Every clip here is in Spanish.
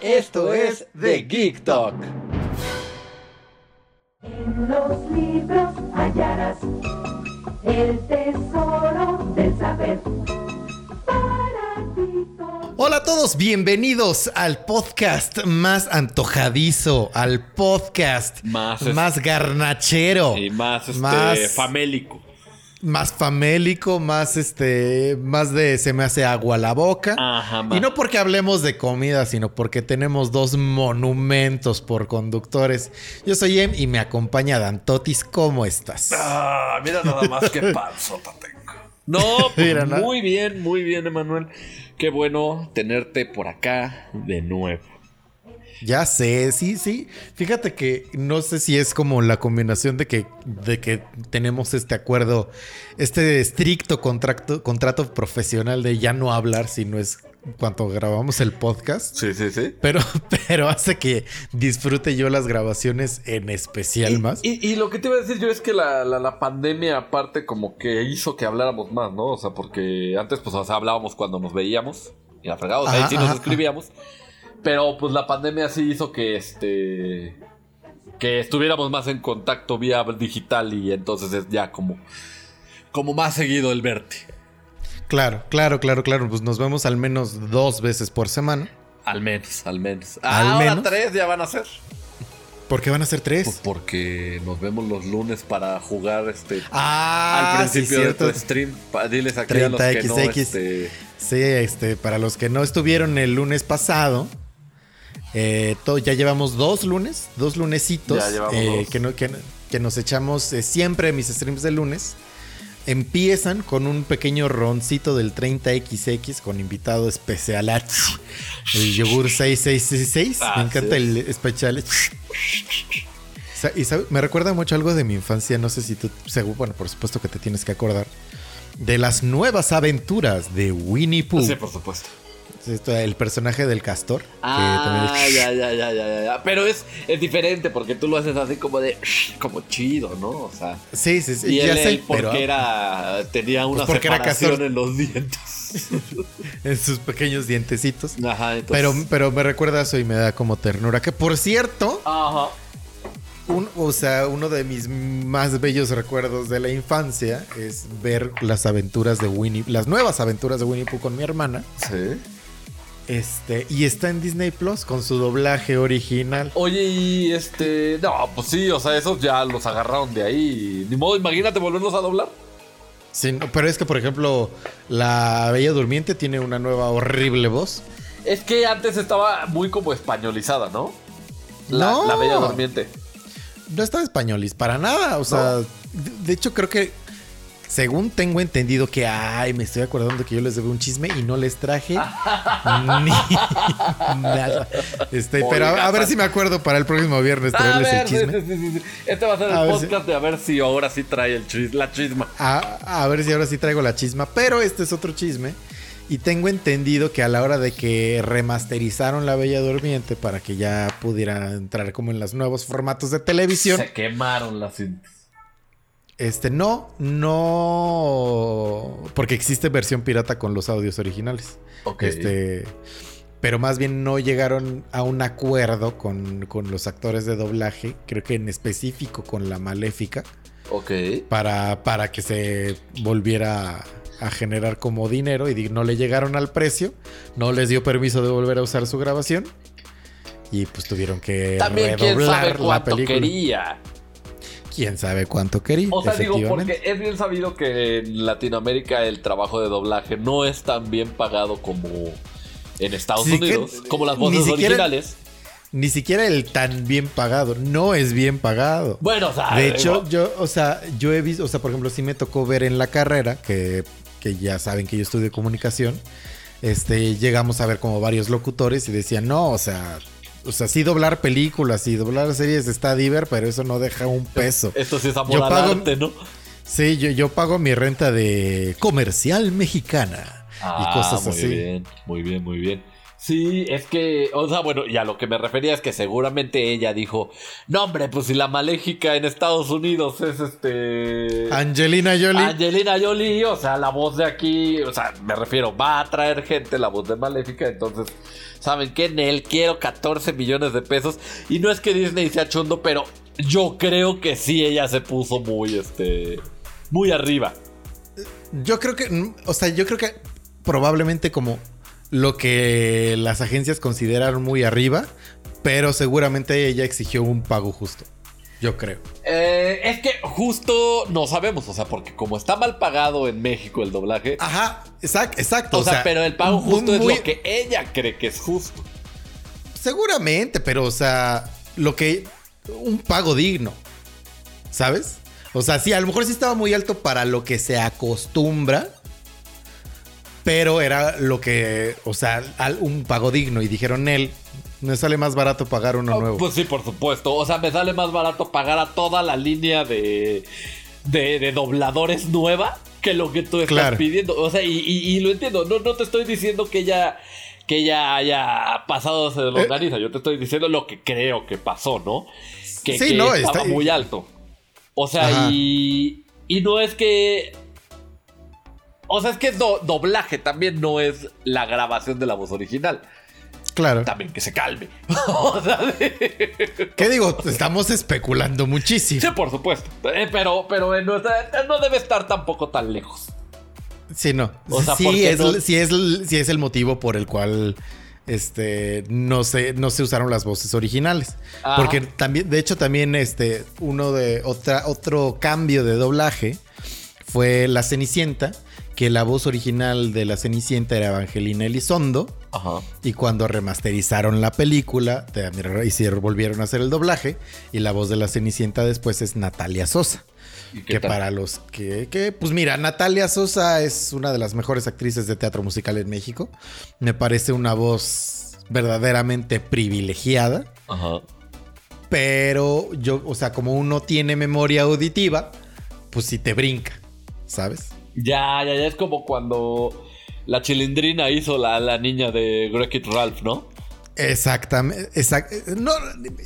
Esto es The Geek Talk. En los libros hallarás el tesoro del saber. Para ti todo. Hola a todos, bienvenidos al podcast más antojadizo, al podcast Más más, garnachero, Y más, este, Más- famélico. Más famélico, más este, más de se me hace agua la boca. Ajá, Y no porque hablemos de comida, sino porque tenemos dos monumentos por conductores. Yo soy Em y me acompaña Dan Totis. ¿Cómo estás? Ah, mira nada más qué panzota tengo. No, pues, Mira, ¿no? muy bien, muy bien, Emanuel. Qué bueno tenerte por acá de nuevo. Ya sé, sí, sí. Fíjate que no sé si es como la combinación de que, de que tenemos este acuerdo, este estricto contrato, contrato profesional de ya no hablar si no es cuando grabamos el podcast. Sí, sí, sí. Pero, pero hace que disfrute yo las grabaciones en especial más. Y, y lo que te iba a decir yo es que la, la- la pandemia aparte como que hizo que habláramos más, ¿no? O sea, porque antes pues o sea, hablábamos cuando nos veíamos y la fregada, o sea, ahí sí nos ajá, escribíamos. Pero pues la pandemia sí hizo que este que estuviéramos más en contacto vía digital y entonces es ya como como más seguido el verte. Claro, claro, claro, claro. Pues nos vemos al menos dos veces por semana. Al menos, al menos. Al Ahora menos. tres ya van a ser. ¿Por qué van a ser tres? Pues porque nos vemos los lunes para jugar este ah, al principio sí, de tu stream. Diles aquí a los que no 30XX. este, Sí, este, para los que no estuvieron el lunes pasado, eh, to- ya llevamos dos lunes, dos lunesitos eh, dos. Que, no- que- que nos echamos eh, siempre mis streams de lunes. Empiezan con un pequeño roncito del 30XX con invitado especial. El yogur 6666. Ah, Me encanta sí. el especial. Y sabe- me recuerda mucho algo de mi infancia. No sé si tú, seguro, bueno, por supuesto que te tienes que acordar. De las nuevas aventuras de Winnie Pooh. Sí, por supuesto. El personaje del castor. que Ah, también- ya, ya, ya, ya. Pero es, es diferente porque tú lo haces así como de como chido, ¿no? O sea. Sí, sí, sí. Y ya él, sé, él porque pero era. tenía una Pues porque separación castor. en los dientes. en sus pequeños dientecitos. Ajá, entonces. Pero, pero me recuerda eso y me da como ternura. Que por cierto, Ajá. un- o sea, uno de mis más bellos recuerdos de la infancia es ver las aventuras de Winnie, las nuevas aventuras de Winnie Pooh con mi hermana. Sí. Este, y está en Disney Plus con su doblaje original. Oye, y este. No, pues sí, o sea, esos ya los agarraron de ahí. Ni modo, imagínate volverlos a doblar. Sí, no, pero es que, por ejemplo, la Bella Durmiente tiene una nueva horrible voz. Es que antes estaba muy como españolizada, ¿no? La, No. la Bella Durmiente. No está españolis para nada. O sea, de, de hecho, creo que según tengo entendido que, ay, me estoy acordando que yo les debo un chisme y no les traje ni nada. Este, pero a, a ver si me acuerdo para el próximo viernes traerles ver, el chisme. sí, sí, sí. Este va a ser A el si- podcast de a ver si ahora sí trae el chis- la chisma. A, a ver si ahora sí traigo la chisma. Pero este es otro chisme. Y tengo entendido que a la hora de que remasterizaron La Bella Durmiente para que ya pudiera entrar como en los nuevos formatos de televisión. Se quemaron las cintas. Este, no, no. Porque existe versión pirata con los audios originales. Ok. Este. Pero más bien no llegaron a un acuerdo con, con los actores de doblaje, creo que en específico con la Maléfica, Ok. para, para que se volviera a generar como dinero y no le llegaron al precio, no les dio permiso de volver a usar su grabación y pues tuvieron que También quién redoblar sabe la cuánto película. quería. Quién sabe cuánto quería. O sea, digo, porque es bien sabido que en Latinoamérica el trabajo de doblaje no es tan bien pagado como en Estados que- Unidos, como las ni voces siquiera- originales. Ni siquiera el tan bien pagado. No es bien pagado. Bueno, o sea, De hecho, digo, yo, o sea, yo he visto, o sea, por ejemplo, sí me tocó ver en la carrera, que, que ya saben que yo estudio comunicación, este, llegamos a ver como varios locutores y decían, no, o sea, O sea, sí doblar películas y doblar series está diver, pero eso no deja un peso. Esto sí es amor Yo al pago- arte, ¿no? Sí, yo, yo pago mi renta de comercial mexicana y cosas Ah, muy así. bien, muy bien, muy bien. Sí, es que, o sea, bueno, y a lo que me refería es que seguramente ella dijo, no hombre, pues si la maléfica en Estados Unidos es este... Angelina Jolie. Angelina Jolie, o sea, la voz de aquí, o sea, me refiero, va a traer gente la voz de Maléfica, entonces, ¿saben qué? En él quiero 14 millones de pesos. Y no es que Disney sea chundo, pero yo creo que sí ella se puso muy, este, muy arriba. Yo creo que, o sea, yo creo que probablemente como lo que las agencias consideraron muy arriba, pero seguramente ella exigió un pago justo. Yo creo. Eh, es que justo no sabemos, o sea, porque como está mal pagado en México el doblaje, Ajá, exact- exacto. o, sea, pero el pago justo es lo que ella cree que es justo. Seguramente, pero o sea, lo que un pago digno, ¿sabes? O sea, sí, a lo mejor sí estaba muy alto para lo que se acostumbra, pero era lo que, o sea, un pago digno y dijeron él, me sale más barato pagar uno Oh, nuevo. Pues sí, por supuesto. O sea, me sale más barato pagar a toda la línea de, de, de dobladores nueva que lo que tú estás Claro. pidiendo. O sea, y, y- y lo entiendo. No, no te estoy diciendo que ella, que ella haya pasado de la Eh. Yo te estoy diciendo lo que creo que pasó, ¿no? Que, Sí, que no, estaba está- muy alto. O sea, Ajá. y, y no es que... O sea, es que do- doblaje también no es la grabación de la voz original. claro. También que se calme. o sea, de- ¿Qué digo? Estamos especulando muchísimo. Sí, por supuesto. Eh, pero, pero en nuestra- no debe estar tampoco tan lejos. Sí, no. O sea, sí, es, no- sí, es, sí es el motivo por el cual este, no, se, no se usaron las voces originales. Ajá. Porque también, de hecho, también este, uno de otra, otro cambio de doblaje fue La Cenicienta, que la voz original de La Cenicienta era Evangelina Elizondo. Ajá. Y cuando remasterizaron la película, te- hicieron, volvieron a hacer el doblaje. Y la voz de la Cenicienta después es Natalia Sosa. ¿Y qué Que tal? para los que, que, pues mira, Natalia Sosa es una de las mejores actrices de teatro musical en México. Me parece una voz verdaderamente privilegiada. Ajá. Pero yo, o sea, como uno tiene memoria auditiva, pues sí te brinca, ¿sabes? Ya, ya, ya es como cuando la chilindrina hizo la, la niña de Wreck-It Ralph, ¿no? Exactamente. exact- no,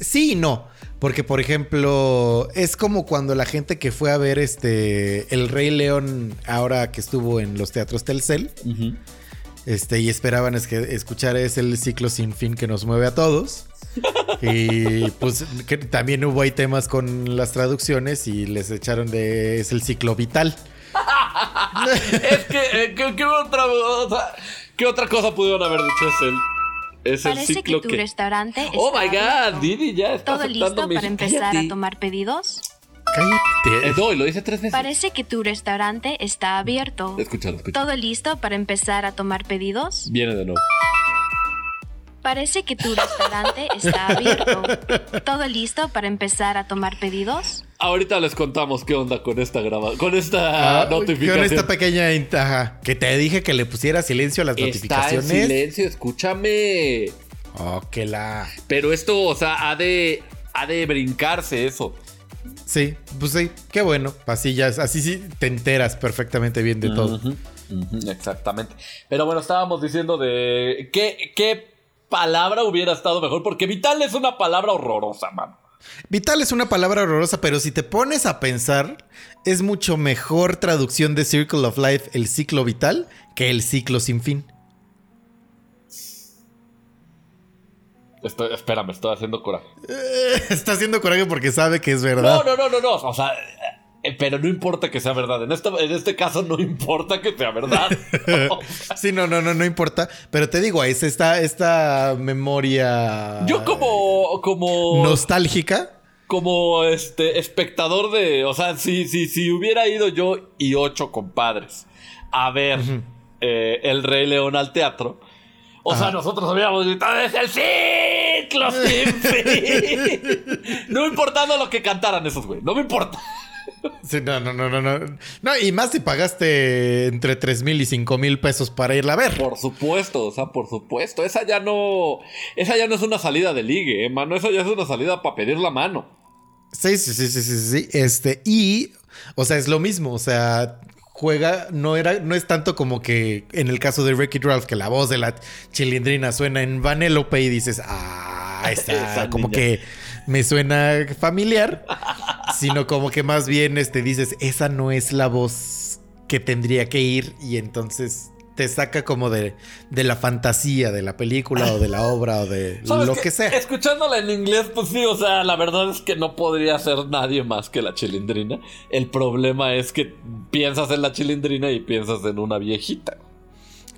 sí y no. Porque, por ejemplo, es como cuando la gente que fue a ver este El Rey León, ahora que estuvo en los teatros Telcel, este, y esperaban es que escuchar es el ciclo sin fin que nos mueve a todos. Y pues que también hubo ahí temas con las traducciones y les echaron de es el ciclo vital. es que, eh, ¿qué, qué otra, ¿qué otra cosa pudieron haber dicho? Es el, es el Parece ciclo que tu que... restaurante Oh my god. Didi ya está ¿Todo listo para empezar a tomar pedidos? Cállate. Eh, no, lo dice tres veces. Parece que tu restaurante está abierto. Escúchalo, escúchalo. ¿Todo listo para empezar a tomar pedidos? Viene de nuevo. Parece que tu restaurante está abierto. ¿Todo listo para empezar a tomar pedidos? Ahorita les contamos qué onda con esta graba, con esta Ah, notificación. Con esta pequeña intaja que te dije que le pusiera silencio a las Está en notificaciones. silencio, escúchame. Oh, que la. Pero esto, o sea, ha de, ha de brincarse eso. Sí, pues sí, qué bueno. Así ya, así sí te enteras perfectamente bien de todo. Exactamente. Pero bueno, estábamos diciendo de qué, qué palabra hubiera estado mejor, porque vital es una palabra horrorosa, mano. Vital es una palabra horrorosa, pero si te pones a pensar, es mucho mejor traducción de Circle of Life, el ciclo vital, que el ciclo sin fin. Estoy, espérame, estoy haciendo coraje. Eh, Está haciendo coraje porque sabe que es verdad. No, no, no, no, no. O sea, pero no importa que sea verdad. En, esta- en este caso no importa que sea verdad. Sí, no, no, no, no importa. Pero te digo, es esta, esta memoria. Yo como, como, nostálgica. como este espectador de, o sea, si, si, si hubiera ido yo y ocho compadres a ver eh, El Rey León al teatro, o sea, nosotros habíamos gritado, es el ciclo sin fin. no importando lo que cantaran esos güey, no me importa. Sí, no, no, no, no, no. No, y más si pagaste entre 3 mil y 5 mil pesos para irla a ver. Por supuesto, o sea, por supuesto. Esa ya no. Esa ya no es una salida de ligue, eh, mano. Esa ya es una salida para pedir la mano. Sí, sí, sí, sí, sí, sí. Este, y, o sea, es lo mismo. O sea, juega, no era, no es tanto como que en el caso de Ricky Ralph, que la voz de la chilindrina suena en Vanellope y dices, ah, está, como niña. que me suena familiar, sino como que más bien este, dices, esa no es la voz que tendría que ir y entonces te saca como de, de la fantasía de la película o de la obra o de ¿Sabes lo que sea. Escuchándola en inglés, pues sí, o sea, la verdad es que no podría ser nadie más que la chilindrina. El problema es que piensas en la chilindrina y piensas en una viejita.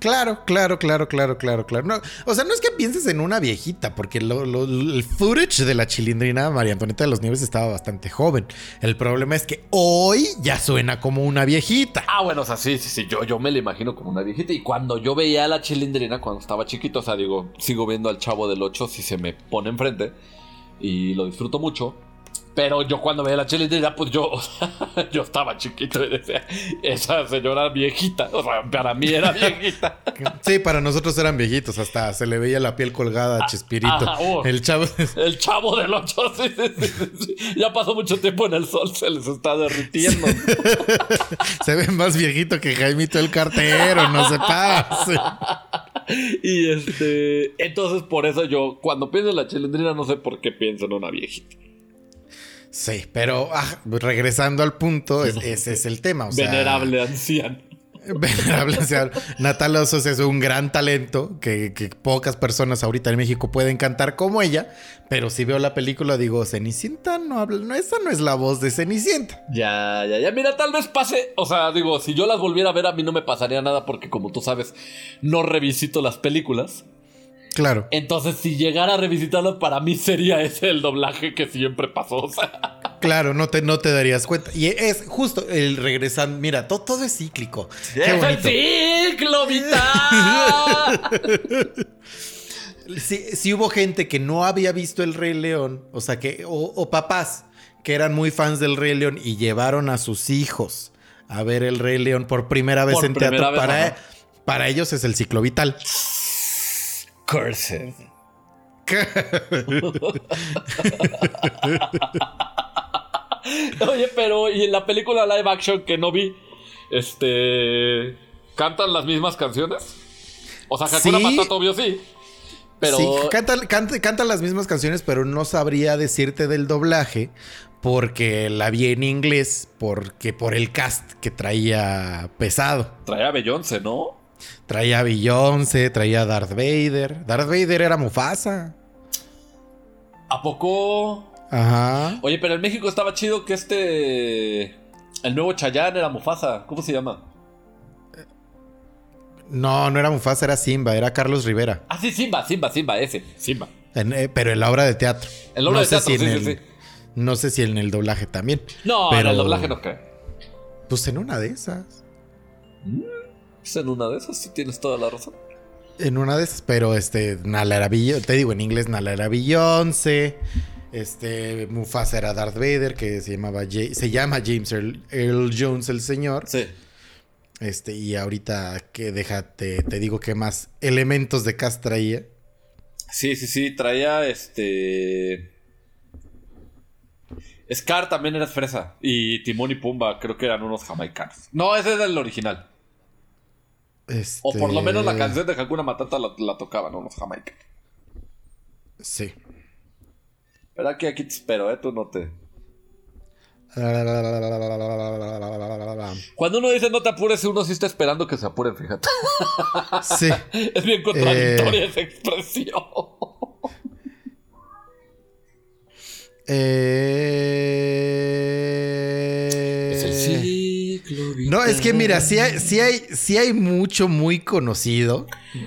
Claro, claro, claro, claro, claro, claro. O sea, no es que pienses en una viejita, porque lo- lo- el footage de la chilindrina María Antonieta de los Nieves estaba bastante joven. El problema es que hoy ya suena como una viejita. Ah, bueno, o sea, sí, sí, sí, yo, yo me la imagino como una viejita. Y cuando yo veía a la chilindrina cuando estaba chiquito, o sea, digo, sigo viendo al chavo del 8 si se me pone enfrente y lo disfruto mucho. Pero yo cuando veía la chilindrina, pues yo, o sea, yo estaba chiquito y decía, esa señora viejita, o sea, para mí era viejita. Sí, para nosotros eran viejitos, hasta se le veía la piel colgada a Chespirito. ajá, oh. El chavo. El chavo del 8, sí, sí, sí, sí, sí. Ya pasó mucho tiempo en el sol, se les está derritiendo. se ve más viejito que Jaimito el cartero, no se pase. Y este. Entonces, por eso yo, cuando pienso en la chilindrina, no sé por qué pienso en una viejita. Sí, pero ah, regresando al punto, es- ese es el tema. O sea, Venerable anciano. Venerable anciano. Natalia Osos es un gran talento que, que pocas personas ahorita en México pueden cantar como ella. Pero si veo la película, digo, Cenicienta no habla, no, esa no es la voz de Cenicienta. Ya, ya, ya. Mira, tal vez pase. O sea, digo, si yo las volviera a ver, a mí no me pasaría nada porque, como tú sabes, no revisito las películas. Claro. Entonces, si llegara a revisitarlas, para mí sería ese el doblaje que siempre pasó. O sea, Claro, no te, no te darías cuenta. Y es justo el regresando. Mira, todo, todo es cíclico. Qué ¡Es el ciclo vital! Si, si hubo gente que no había visto el Rey León, o sea que, o, o papás que eran muy fans del Rey León y llevaron a sus hijos a ver el Rey León por primera vez Por en primera teatro, vez, para, ajá. para ellos es el ciclo vital. Cursed. Oye, pero y en la película live action que no vi, este cantan las mismas canciones. O sea, Hakuna Sí. Matata obvio sí. Pero Sí, cantan, cantan- cantan las mismas canciones, pero no sabría decirte del doblaje porque la vi en inglés, porque por el cast que traía pesado. traía a Beyoncé, ¿no? Traía a Beyoncé, traía a Darth Vader. Darth Vader era Mufasa. ¿A poco? Ajá. Oye, pero en México estaba chido que este el nuevo Chayanne era Mufasa. ¿Cómo se llama? No, no era Mufasa, era Simba, era Carlos Rivera. Ah, sí, Simba, Simba, Simba, ese, Simba. En, eh, pero en la obra de teatro. En la obra no de teatro, si sí, el, sí, sí. No sé si en el doblaje también. No, Pero- en el doblaje no creo. Pues en una de esas. Pues en una de esas sí tienes toda la razón. En una de esas, pero este, Nala era Beyoncé, te digo en inglés, Nala era Beyoncé. Este, Mufasa era Darth Vader, que se llamaba, se llama James Earl, Earl Jones el señor. Sí. Este, y ahorita que déjate, te digo que más elementos de cast traía. Sí, sí, sí, traía este. Scar también era fresa. Y Timón y Pumba creo que eran unos jamaicanos. No, ese es el original. Este, O por lo menos la canción de Hakuna Matata la, la tocaban unos jamaicanos. Sí. ¿Verdad que aquí te espero, eh? Tú no te. Cuando uno dice no te apures, uno sí está esperando que se apuren, fíjate. Sí. es bien contradictoria esa expresión. Eh... No, es que mira, sí hay, sí hay, sí hay mucho muy conocido,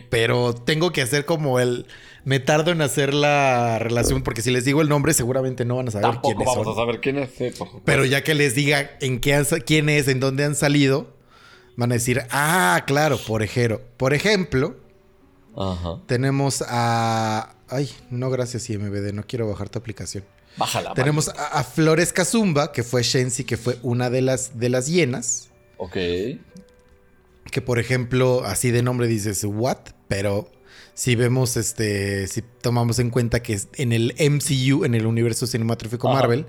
pero tengo que hacer como el. Me tardo en hacer la relación, porque si les digo el nombre, seguramente no van a saber Tampoco quiénes vamos son. a saber quién es. por supuesto. Pero ya que les diga en qué han sa- quién es, en dónde han salido, van a decir, ah, claro, por ejemplo. Por ejemplo, Ajá. tenemos a. Ay, no, gracias, IMBD, no quiero bajar tu aplicación. Bájala. Tenemos a, a Flores Kazumba, que fue Shensi, que fue una de las, de las hienas. Ok. Que por ejemplo, así de nombre dices, ¿what? Pero si vemos, este, si tomamos en cuenta que en el MCU, en el universo cinematográfico. Marvel,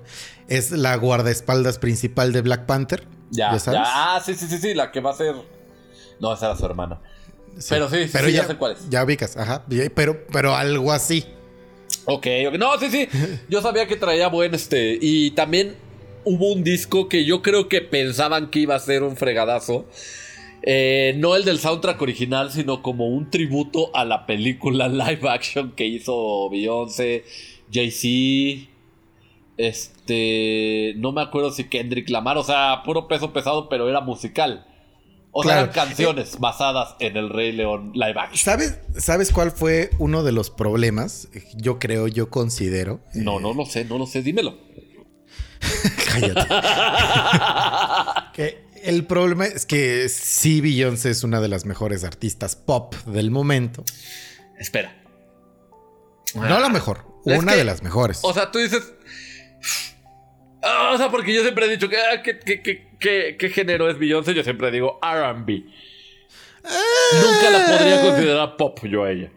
es la guardaespaldas principal de Black Panther. Ya, ¿Ya sabes? ya. Ah, sí, sí, sí, sí, la que va a ser. No, esa era su hermana. Pero sí, sí, ya sé cuál es. Ya ubicas, ajá. Ya- Pero, pero algo así. Ok, ok. No, sí, sí. Yo sabía que traía buen este. Y también hubo un disco que yo creo que pensaban que iba a ser un fregadazo. Eh, no el del soundtrack original, sino como un tributo a la película live action que hizo Beyoncé, Jay-Z. Este. No me acuerdo si Kendrick Lamar, o sea, puro peso pesado, pero era musical. O sea, eran canciones basadas en el Rey León live action. ¿Sabes, ¿Sabes cuál fue uno de los problemas? Yo creo, yo considero. No, no lo sé, no lo sé, dímelo. Cállate. Que el problema es que sí, Beyoncé es una de las mejores artistas pop del momento. Espera. No la mejor, una que- de las mejores. O sea, tú dices. Ah, o sea, porque yo siempre he dicho que. ah, ¿qué, qué, qué, qué- qué género es Beyoncé? Yo siempre digo RB. Nunca la podría considerar pop yo a ella.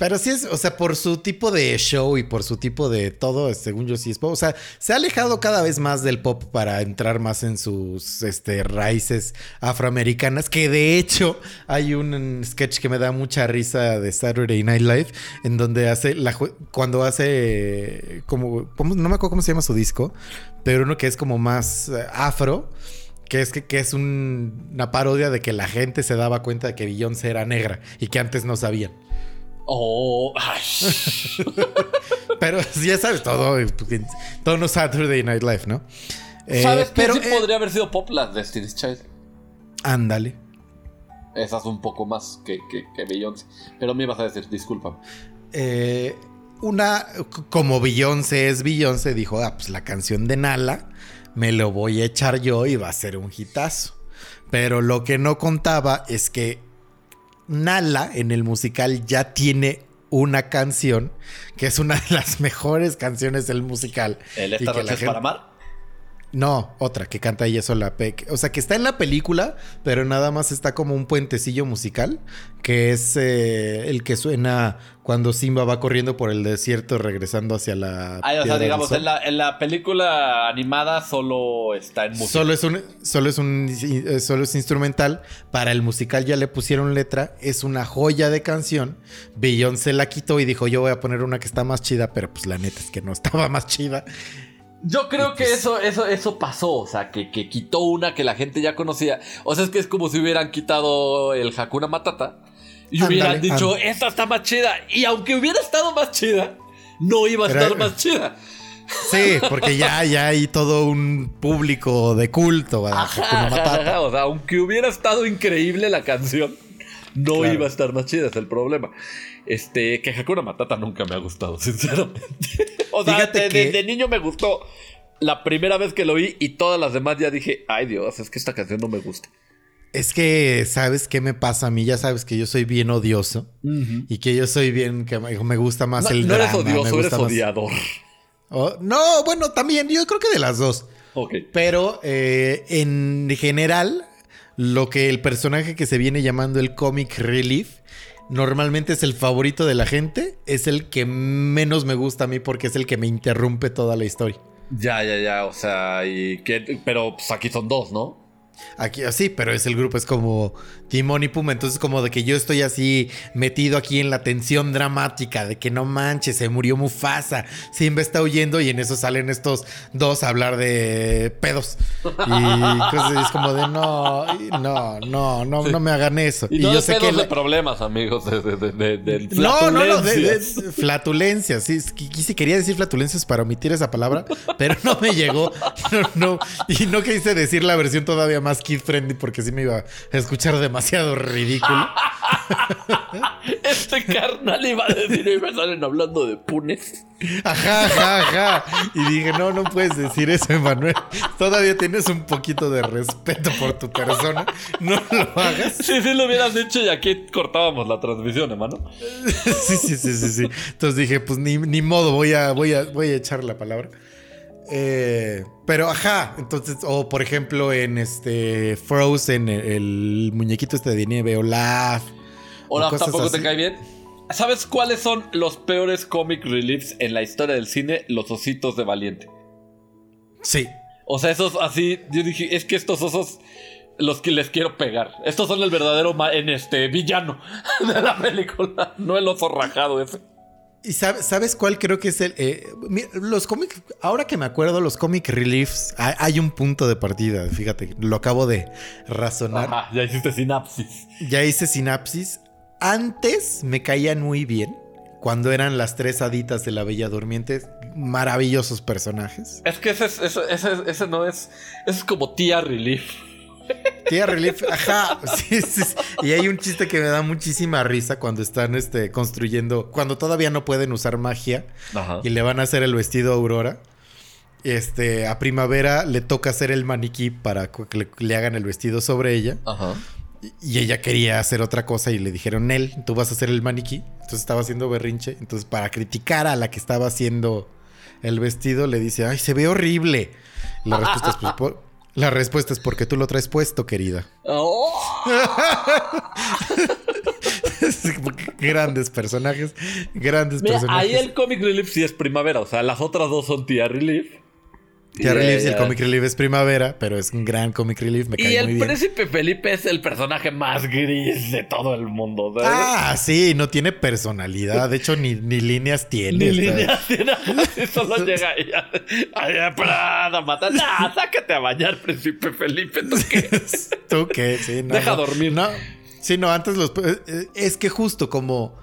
Pero sí es, o sea, por su tipo de show y por su tipo de todo, según yo sí es pop. O sea, se ha alejado cada vez más del pop para entrar más en sus este, raíces afroamericanas. Que de hecho hay un sketch que me da mucha risa de Saturday Night Live, en donde hace la cuando hace como, no me acuerdo cómo se llama su disco, pero uno que es como más eh, afro. Que es, que, que es un- una parodia de que la gente se daba cuenta de que Beyoncé era negra y que antes no sabían. Oh, ay. Pero ya sabes, todo, todo no Saturday Night Live, ¿no? Eh, ¿Sabes pero sí eh, podría haber sido pop las Destiny's Child? ándale. Esas un poco más que, que, que Beyoncé. Pero me ibas a decir, disculpa. Eh, una, como Beyoncé es Beyoncé, dijo, ah, pues la canción de Nala me lo voy a echar yo y va a ser un hitazo. Pero lo que no contaba es que Nala en el musical ya tiene una canción que es una de las mejores canciones del musical. ¿El Y Esta que noche la es gente- para amar? No, otra que canta ella sola. O sea, que está en la película, pero nada más está como un puentecillo musical, que es eh, el que suena cuando Simba va corriendo por el desierto regresando hacia la... Ay, o sea, digamos, en la, en la película animada solo está en música. Solo es un, solo es un, eh, solo es instrumental. Para el musical ya le pusieron letra. Es una joya de canción. Beyoncé la quitó y dijo, yo voy a poner una que está más chida, pero pues la neta es que no estaba más chida. Yo creo que pues- eso, eso, eso pasó, o sea, que, que quitó una que la gente ya conocía. O sea, es que es como si hubieran quitado el Hakuna Matata y hubieran dicho, esta está más chida. Y aunque hubiera estado más chida, no iba a Pero- estar más chida. Sí, porque ya, ya hay todo un público de culto a Ajá, Hakuna Matata. ajá, O sea, aunque hubiera estado increíble la canción, no Claro. iba a estar más chida, es el problema. Este, que Hakuna Matata nunca me ha gustado, sinceramente. o sea, Fíjate de, que- de- de niño me gustó la primera vez que lo oí y todas las demás ya dije, ay Dios, es que esta canción no me gusta. Es que, ¿sabes qué me pasa a mí? Ya sabes que yo soy bien odioso y que yo soy bien, que me gusta más No, el no eres drama, odioso, eres gusta más- odiador. Oh, no, bueno, también, yo creo que de las dos. Ok. Pero eh, en general, lo que el personaje que se viene llamando el comic relief normalmente es el favorito de la gente, es el que menos me gusta a mí porque es el que me interrumpe toda la historia. Ya, ya, ya, o sea, y que, pero pues aquí son dos, ¿no? Aquí sí, pero es el grupo, es como Timón y Puma. Entonces, como de que yo estoy así metido aquí en la tensión dramática de que no manches, se murió Mufasa. Simba está huyendo y en eso salen estos dos a hablar de pedos. Y cosas así, es como de no, no, no, no, no me hagan eso. Y, no yo de sé pedos que. de la- problemas, amigos, de, de, de, de- de no, no, no, de, de- flatulencias. Sí, quise, quería decir flatulencias para omitir esa palabra, pero no me llegó. No, no, y no quise decir la versión todavía más más kid friendly porque sí me iba a escuchar demasiado ridículo. Este carnal iba a decir, y me salen hablando de punes. Ajá, ajá, ajá. Y dije, no, no puedes decir eso, Emanuel. Todavía tienes un poquito de respeto por tu persona. No lo hagas. Sí, sí lo hubieras dicho y aquí cortábamos la transmisión, hermano. Sí, sí, sí, sí, sí. Entonces dije, pues ni, ni modo, voy a, voy, a, voy a echar la palabra. Eh, pero ajá, entonces, o por ejemplo en este Frozen, el, el muñequito este de nieve, Olaf. o Olaf tampoco te cae bien. ¿Sabes cuáles son los peores comic reliefs en la historia del cine? Los ositos de Valiente. Sí. O sea, esos así, yo dije, es que estos osos los que les quiero pegar. Estos son el verdadero en este villano de la película, no el oso rajado ese. ¿Y sabe- sabes cuál creo que es el... eh, los cómics, ahora que me acuerdo, los comic reliefs, hay, hay un punto de partida, fíjate, lo acabo de razonar. Ajá, ya hiciste sinapsis. Ya hice sinapsis. Antes me caían muy bien, cuando eran las tres haditas de la Bella Durmiente, maravillosos personajes. Es que ese, es- ese, ese, ese no es. Ese es como tía relief. Tía Relief, ajá. Sí, sí, sí. Y hay un chiste que me da muchísima risa cuando están este, construyendo, cuando todavía no pueden usar magia Ajá. y le van a hacer el vestido a Aurora. Este, a Primavera le toca hacer el maniquí para que le, le hagan el vestido sobre ella. Ajá. Y ella quería hacer otra cosa y le dijeron, Nel, tú vas a hacer el maniquí. Entonces estaba haciendo berrinche. Entonces, para criticar a la que estaba haciendo el vestido, le dice, ay, se ve horrible. La respuesta es, pues, por- la respuesta es porque tú lo traes puesto, querida. Oh. Grandes personajes, grandes Mira, personajes. ahí el comic relief sí es primavera. O sea, las otras dos son tía relief. Tía Relief y el comic relief es primavera, pero es un gran comic relief, me Y cae muy el príncipe Felipe es el personaje más gris de todo el mundo. ¿sabes? Ah, sí, no tiene personalidad. De hecho, ni, ni líneas tiene. Ni líneas tiene, solo llega ahí a, ahí a plan a matar. Nah, sácate a bañar, príncipe Felipe. ¿tú qué? ¿Tú qué? Sí, no, Deja no. dormir. No, sí, no, antes los... eh, Es que justo como...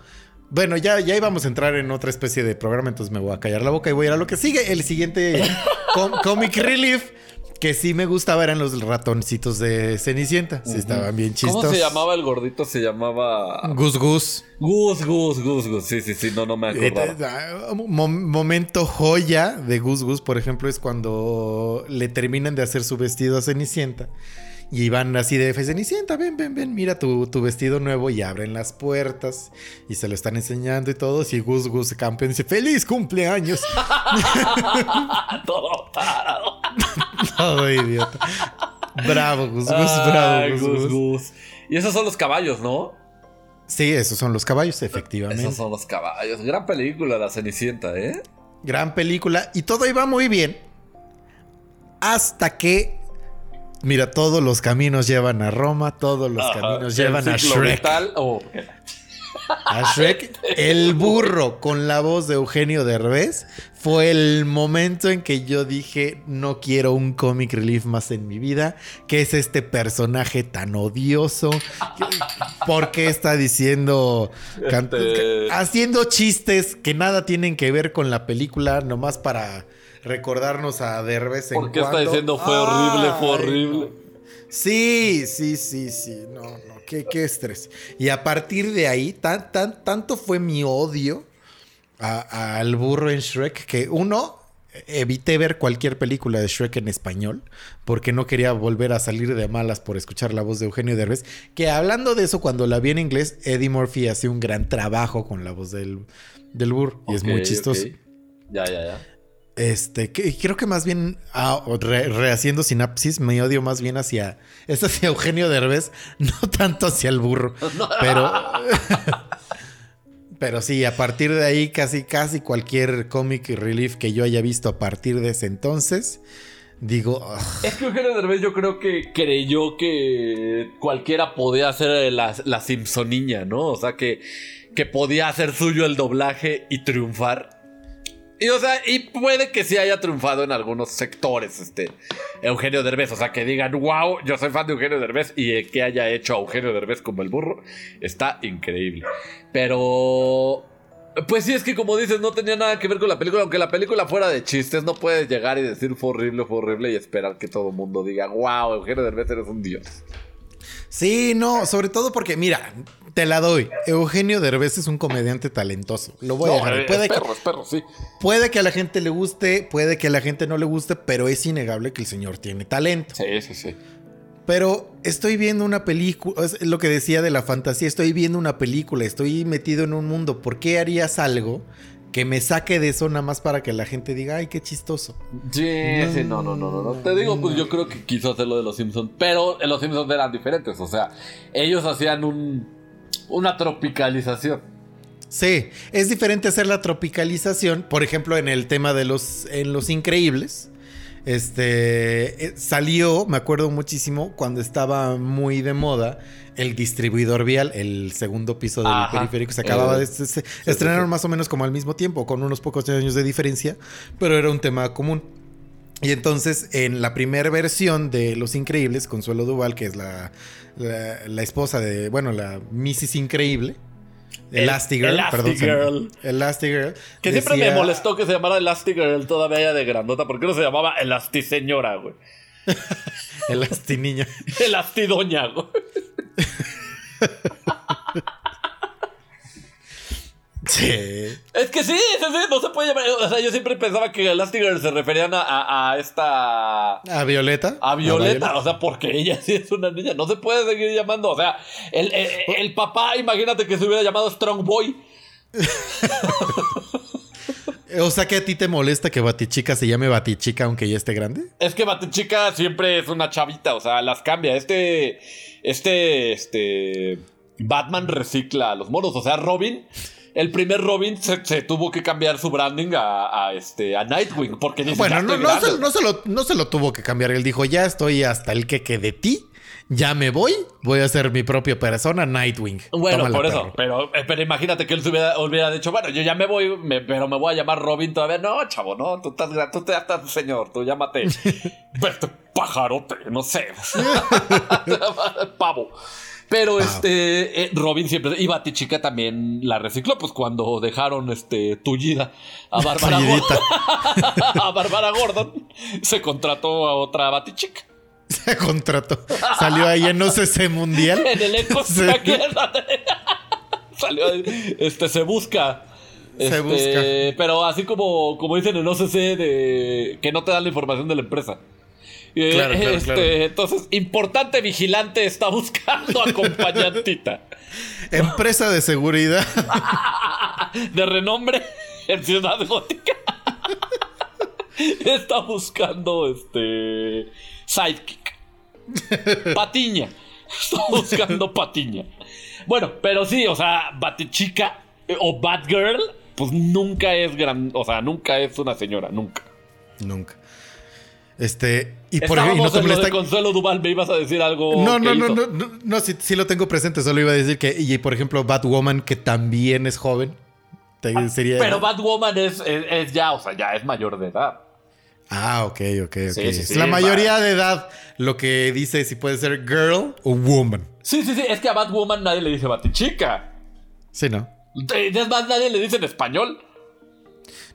Bueno, ya, ya íbamos a entrar en otra especie de programa, entonces me voy a callar la boca y voy a ir a lo que sigue. El siguiente com- Comic Relief, que sí me gustaba, eran los ratoncitos de Cenicienta. Sí, estaban bien chistosos. ¿Cómo se llamaba el gordito? Se llamaba... Gus Gus. Gus, Gus, Gus, Gus. Sí, sí, sí, no, no me acordaba. Eh, mo- momento joya de Gus Gus, por ejemplo, es cuando le terminan de hacer su vestido a Cenicienta. Y van así de Cenicienta, ven, ven, ven, mira tu, tu vestido nuevo y abren las puertas y se lo están enseñando y todo. Y Gus Gus campeón dice, ¡Feliz cumpleaños! Todo parado. Todo idiota. Bravo, Gus Gus, bravo, Gus, Gus. Gus. Y esos son los caballos, ¿no? Sí, esos son los caballos, efectivamente. Esos son los caballos. Gran película, La Cenicienta, ¿eh? Gran película. Y todo iba muy bien. Hasta que. Mira, todos los caminos llevan a Roma, todos los Ajá. caminos llevan a Shrek. oh, A Shrek, el burro con la voz de Eugenio Derbez, fue el momento en que yo dije, no quiero un comic relief más en mi vida, que es este personaje tan odioso, ¿por qué está diciendo, Este- haciendo chistes que nada tienen que ver con la película, nomás para recordarnos a Derbez en ¿Por qué está diciendo fue horrible, fue Ay, horrible? no. Sí, sí, sí, sí. No, no, qué, qué estrés. Y a partir de ahí, tan, tan, tanto fue mi odio a- al burro en Shrek que uno, evité ver cualquier película de Shrek en español porque no quería volver a salir de malas por escuchar la voz de Eugenio Derbez. Que hablando de eso, cuando la vi en inglés, Eddie Murphy hace un gran trabajo con la voz del, del burro y es muy chistoso. Ya, ya, ya. Este, creo que más bien, ah, re- rehaciendo sinapsis, me odio más bien hacia, es hacia Eugenio Derbez, no tanto hacia el burro, pero, pero sí, a partir de ahí casi, casi cualquier comic relief que yo haya visto a partir de ese entonces, digo, "Ugh". Es que Eugenio Derbez yo creo que creyó que cualquiera podía hacer la, la Simpsoniña, ¿no? O sea, que, que podía hacer suyo el doblaje y triunfar. Y o sea, y puede que sí haya triunfado en algunos sectores, este, Eugenio Derbez. O sea, que digan, wow, yo soy fan de Eugenio Derbez y que haya hecho a Eugenio Derbez como el burro, está increíble. Pero Pues sí, es que como dices, no tenía nada que ver con la película. Aunque la película fuera de chistes, no puedes llegar y decir fue horrible, fue horrible y esperar que todo el mundo diga, wow, Eugenio Derbez eres un dios. Sí, no, sobre todo porque, mira, te la doy. Eugenio Derbez es un comediante talentoso. Lo voy a No, dejar. es Puede que, perro, es perro, sí. puede que a la gente le guste, puede que a la gente no le guste, pero es innegable que el señor tiene talento. Sí, sí, sí. Pero estoy viendo una película, es lo que decía de la fantasía, estoy viendo una película, estoy metido en un mundo. ¿Por qué harías algo que me saque de eso nada más para que la gente diga, ay, qué chistoso? Sí, sí, no, no, no, no, no. Te digo, pues yo creo que quiso hacer lo de los Simpsons, pero en los Simpsons eran diferentes, o sea, ellos hacían un una tropicalización. Sí, es diferente hacer la tropicalización, por ejemplo, en el tema de los, en los increíbles. Este eh, salió, me acuerdo muchísimo, cuando estaba muy de moda el distribuidor vial, el segundo piso del Ajá. periférico. Se acababa Eh, de. Se, se sí, estrenaron sí. más o menos como al mismo tiempo, con unos pocos años de diferencia, pero era un tema común. Y entonces, en la primera versión de Los Increíbles, Consuelo Duval, que es la, la, la esposa de, bueno, la Mrs. Increíble, El- Elastigirl, perdón. Elastigirl. Elastigirl. Que siempre me molestó que se llamara Elastigirl todavía de grandota. ¿Por qué no se llamaba Elastiseñora, güey? Elastiniña. Elastidoña, güey. Sí. Es que sí, sí, sí, no se puede llamar. O sea, yo siempre pensaba que Elastigirl se referían a, a- a esta. ¿A Violeta? A Violeta, o sea, porque ella sí es una niña, no se puede seguir llamando. O sea, el, el- el papá, imagínate que se hubiera llamado Strong Boy. O sea, que a ti te molesta que Batichica se llame Batichica aunque ya esté grande. Es que Batichica siempre es una chavita, o sea, las cambia. Este, este, este, Batman recicla a los monos, o sea, Robin. El primer Robin se, se tuvo que cambiar su branding a, a, este, a Nightwing porque dice, Bueno, "Ya no, no, grande". se, no se lo, no se lo tuvo que cambiar. Él dijo, ya estoy hasta el que de ti. Ya me voy. Voy a ser mi propia persona, Nightwing. Bueno, Tómala, por eso, pero, eh, pero imagínate que él se hubiera, hubiera dicho, bueno, yo ya me voy, me- pero me voy a llamar Robin todavía. No, chavo, no, tú estás, tú te- estás señor, tú llámate, vete pajarote, no sé, pavo. Pero este, eh, Robin siempre, y Batichica también la recicló, pues cuando dejaron este, tullida a Bárbara. Gordon, a Bárbara Gordon, se contrató a otra Batichica. Se contrató. Salió ahí en OCC Mundial. En el eco salió este se busca Se Este, busca. pero así como, como dicen en OCC de que no te dan la información de la empresa Eh, Claro, claro, este, claro. entonces importante vigilante está buscando acompañantita Empresa de seguridad. de renombre en Ciudad Gótica está buscando este sidekick patiña está buscando patiña bueno pero sí o sea Batichica eh, o Batgirl pues nunca es gran o sea nunca es una señora nunca Nunca. Este. Y por ejemplo, no te molesta. Consuelo Duval me ibas a decir algo No, no, no, no, no, no, sí, sí lo tengo presente. Solo iba a decir que, y por ejemplo, Batwoman, que también es joven. te- sería. pero Batwoman es, es, es ya o sea ya es mayor de edad Ah, ok, ok, ok. Sí, sí, es sí, la va. mayoría de edad lo que dice si puede ser girl o woman. sí sí sí es que a Batwoman nadie le dice Batichica Sí, ¿no? es más nadie le dice en español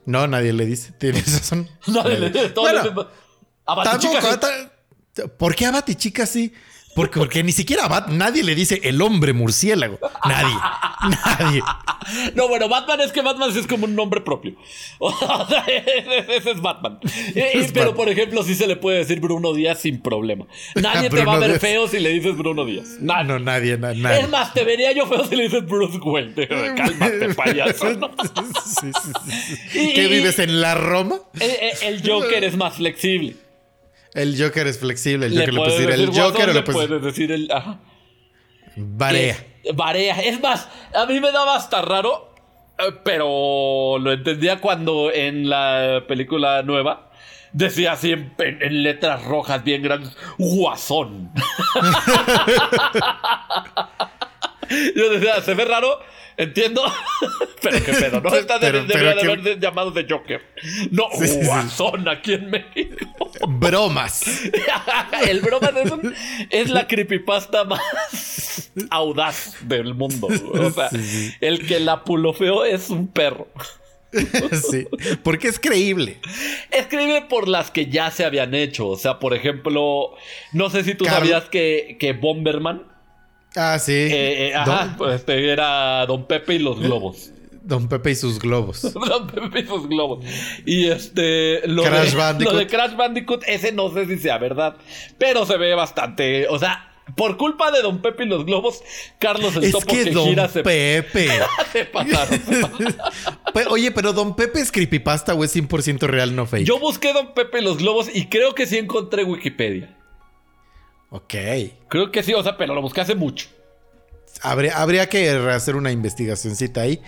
No, nadie le dice. Tienes razón. Nadie le dice. todos Bueno, A Batichica Tampoco, sí. ¿Por qué a Batichica sí? Porque, porque ni siquiera a Bat, nadie le dice el hombre murciélago. Nadie. nadie. No, bueno, Batman es que Batman es como un nombre propio. Ese es Batman. Es pero, Batman. por ejemplo, sí se le puede decir Bruno Díaz sin problema. Nadie te va a ver Díaz. feo si le dices Bruno Díaz. Ah, no, nadie, na- nadie. Es más, te vería yo feo si le dices Bruce Wayne. Cálmate, payaso. ¿no? Sí, sí, sí, sí. Y- ¿Qué y- vives en la Roma? El, el- el Joker es más flexible. El Joker es flexible. El Joker le puedes puede decir el Joker o le puedes decir el... Ajá. Barea. Eh, Barea. Es más, a mí me daba hasta raro, eh, pero lo entendía cuando en la película nueva decía así en, en- en letras rojas bien grandes, Guasón. Yo decía, se ve raro, entiendo, pero qué pedo, ¿no? Esta Pero- debería pero de qué- haber llamado de Joker. No, Sí, sí, sí. Guasón aquí en México. Bromas. El broma es, un- es la creepypasta más audaz del mundo. O sea, el que la pulofeó es un perro. sí, porque es creíble. Escribe por las que ya se habían hecho. O sea, por ejemplo, no sé si tú Carl- sabías que, que Bomberman Ah, sí. eh, eh, ajá, Don, pues, este, era Don Pepe y los globos. Don Pepe y sus globos. Don Pepe y sus globos. Y este. Lo, Crash de, Bandicoot. lo de Crash Bandicoot, ese no sé si sea verdad. Pero se ve bastante. O sea, por culpa de Don Pepe y los globos, Carlos el Es Topo que Don gira se, Pepe. se pasaron. Pe- Oye, pero Don Pepe es creepypasta o es 100% real, no fake. Yo busqué Don Pepe y los globos y creo que sí encontré Wikipedia. Ok. Creo que sí, o sea, pero lo busqué hace mucho. Habría, habría que hacer una investigacioncita ahí.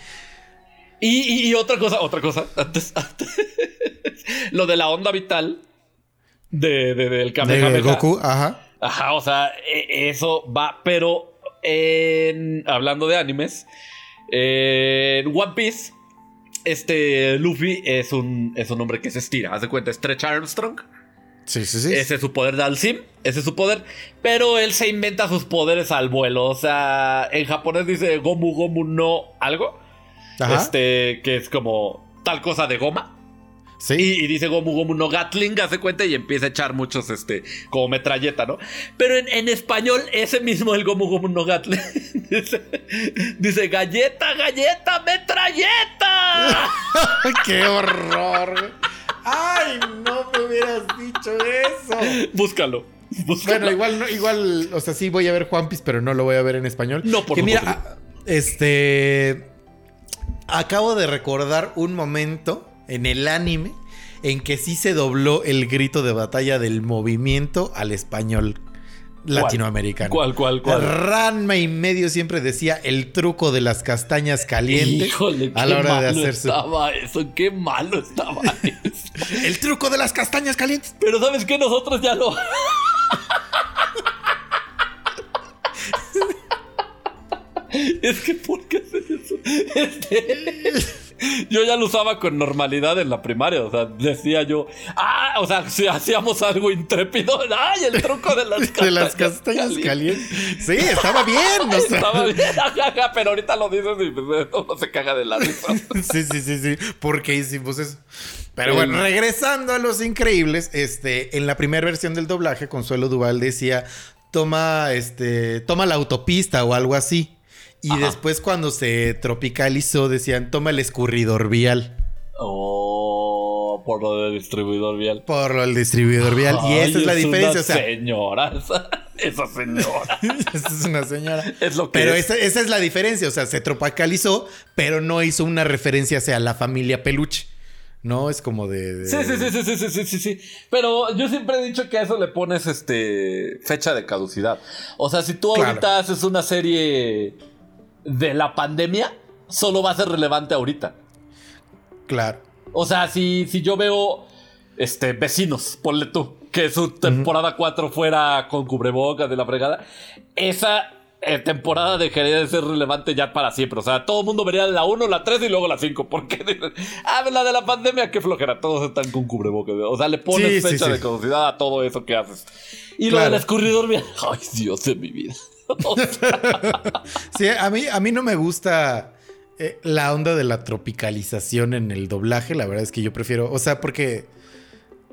Y, y- y otra cosa, otra cosa. Antes, antes. lo de la onda vital de, de- del De Kamehameha. Goku, ajá. Ajá, o sea, e- eso va, pero en- hablando de animes, en One Piece, este Luffy es un, es un hombre que se estira, haz de cuenta, Stretch Armstrong. Sí, sí, sí. Ese es su poder de Alcim, ese es su poder, pero él se inventa sus poderes al vuelo, o sea, en japonés dice Gomu Gomu no algo, Ajá. este, que es como tal cosa de goma. sí. Y, y dice Gomu Gomu no Gatling, hace cuenta y empieza a echar muchos, este, como metralleta, ¿no? Pero en, en español, ese mismo, el Gomu Gomu no Gatling, dice, dice galleta, galleta, metralleta. ¡Qué horror! ¡Ay, no me hubieras dicho eso! búscalo. búscalo. Bueno, igual, no- igual, o sea, sí voy a ver One Piece, pero no lo voy a ver en español. No, por Que mira, ah, este. Acabo de recordar un momento en el anime en que sí se dobló el grito de batalla del movimiento al español latinoamericano. ¿Cuál, cuál, cuál? Ranma y medio siempre decía el truco de las castañas calientes Híjole, a la hora de hacer su. estaba eso, qué malo estaba eso. El truco de las castañas calientes. Pero ¿sabes qué? Nosotros ya lo... Es que ¿por qué hacen eso? Este, yo ya lo usaba con normalidad en la primaria, o sea, decía yo, ah, o sea, si hacíamos algo intrépido, ay, el truco de las castañas, De las castañas calientes. Sí, estaba bien. o sea. Estaba bien, pero ahorita lo dices y pues, uno se caga de la risa. Sí, sí, sí, sí. ¿Por qué hicimos eso? Pero bueno, regresando a los increíbles, este, en la primera versión del doblaje, Consuelo Duval decía, toma, este, toma la autopista o algo así. Y después cuando se tropicalizó decían, toma el escurridor vial. Oh, por lo del distribuidor vial. Por lo del distribuidor vial. Y esa es la diferencia. Una o sea, señora. Esa, señora. esa es una señora. Es lo que pero. Esa, esa, es la diferencia. O sea, se tropicalizó, pero no hizo una referencia hacia la familia peluche. No, es como de. Sí, sí, sí, sí, sí, sí, sí, sí. Pero yo siempre he dicho que a eso le pones este fecha de caducidad. O sea, si tú ahorita haces una serie de la pandemia, solo va a ser relevante ahorita. Claro. O sea, si, si yo veo este vecinos, ponle tú, que su temporada 4 fuera con cubrebocas de la fregada, esa eh, temporada dejaría de ser relevante ya para siempre. O sea, todo el mundo vería la 1, la 3 y luego la 5. Porque ah, la de la pandemia, qué flojera, todos están con cubrebocas. O sea, le pones Sí, fecha sí. de caducidad a todo eso que haces. Y lo Claro. del escurridor, mira, ay, Dios de mi vida. O sea, Sí, a mí, a mí no me gusta eh, la onda de la tropicalización en el doblaje. La verdad es que yo prefiero, o sea, porque...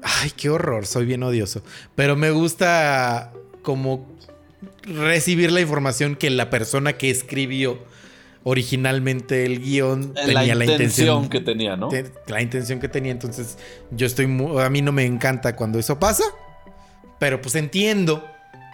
Ay, qué horror, soy bien odioso. Pero me gusta como recibir la información que la persona que escribió originalmente el guion la tenía la intención intención que tenía, ¿no? te- la intención que tenía. Entonces, yo estoy a mí no me encanta cuando eso pasa, pero pues entiendo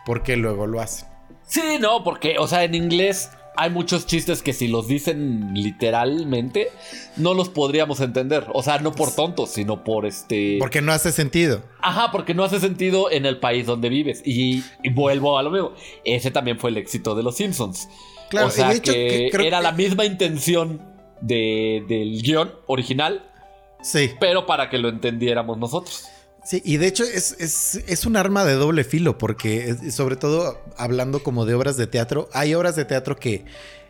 por qué luego lo hacen. Sí, no, porque, o sea, en inglés hay muchos chistes que si los dicen literalmente, no los podríamos entender. O sea, no por tontos, sino por este. Porque no hace sentido. Ajá, porque no hace sentido en el país donde vives. Y, y vuelvo a lo mismo. Ese también fue el éxito de los Simpsons. Claro, o sea, y de hecho, que, era que- la misma intención de- del guion original, Sí. pero para que lo entendiéramos nosotros. Sí, y de hecho es, es, es un arma de doble filo, porque sobre todo hablando como de obras de teatro, hay obras de teatro que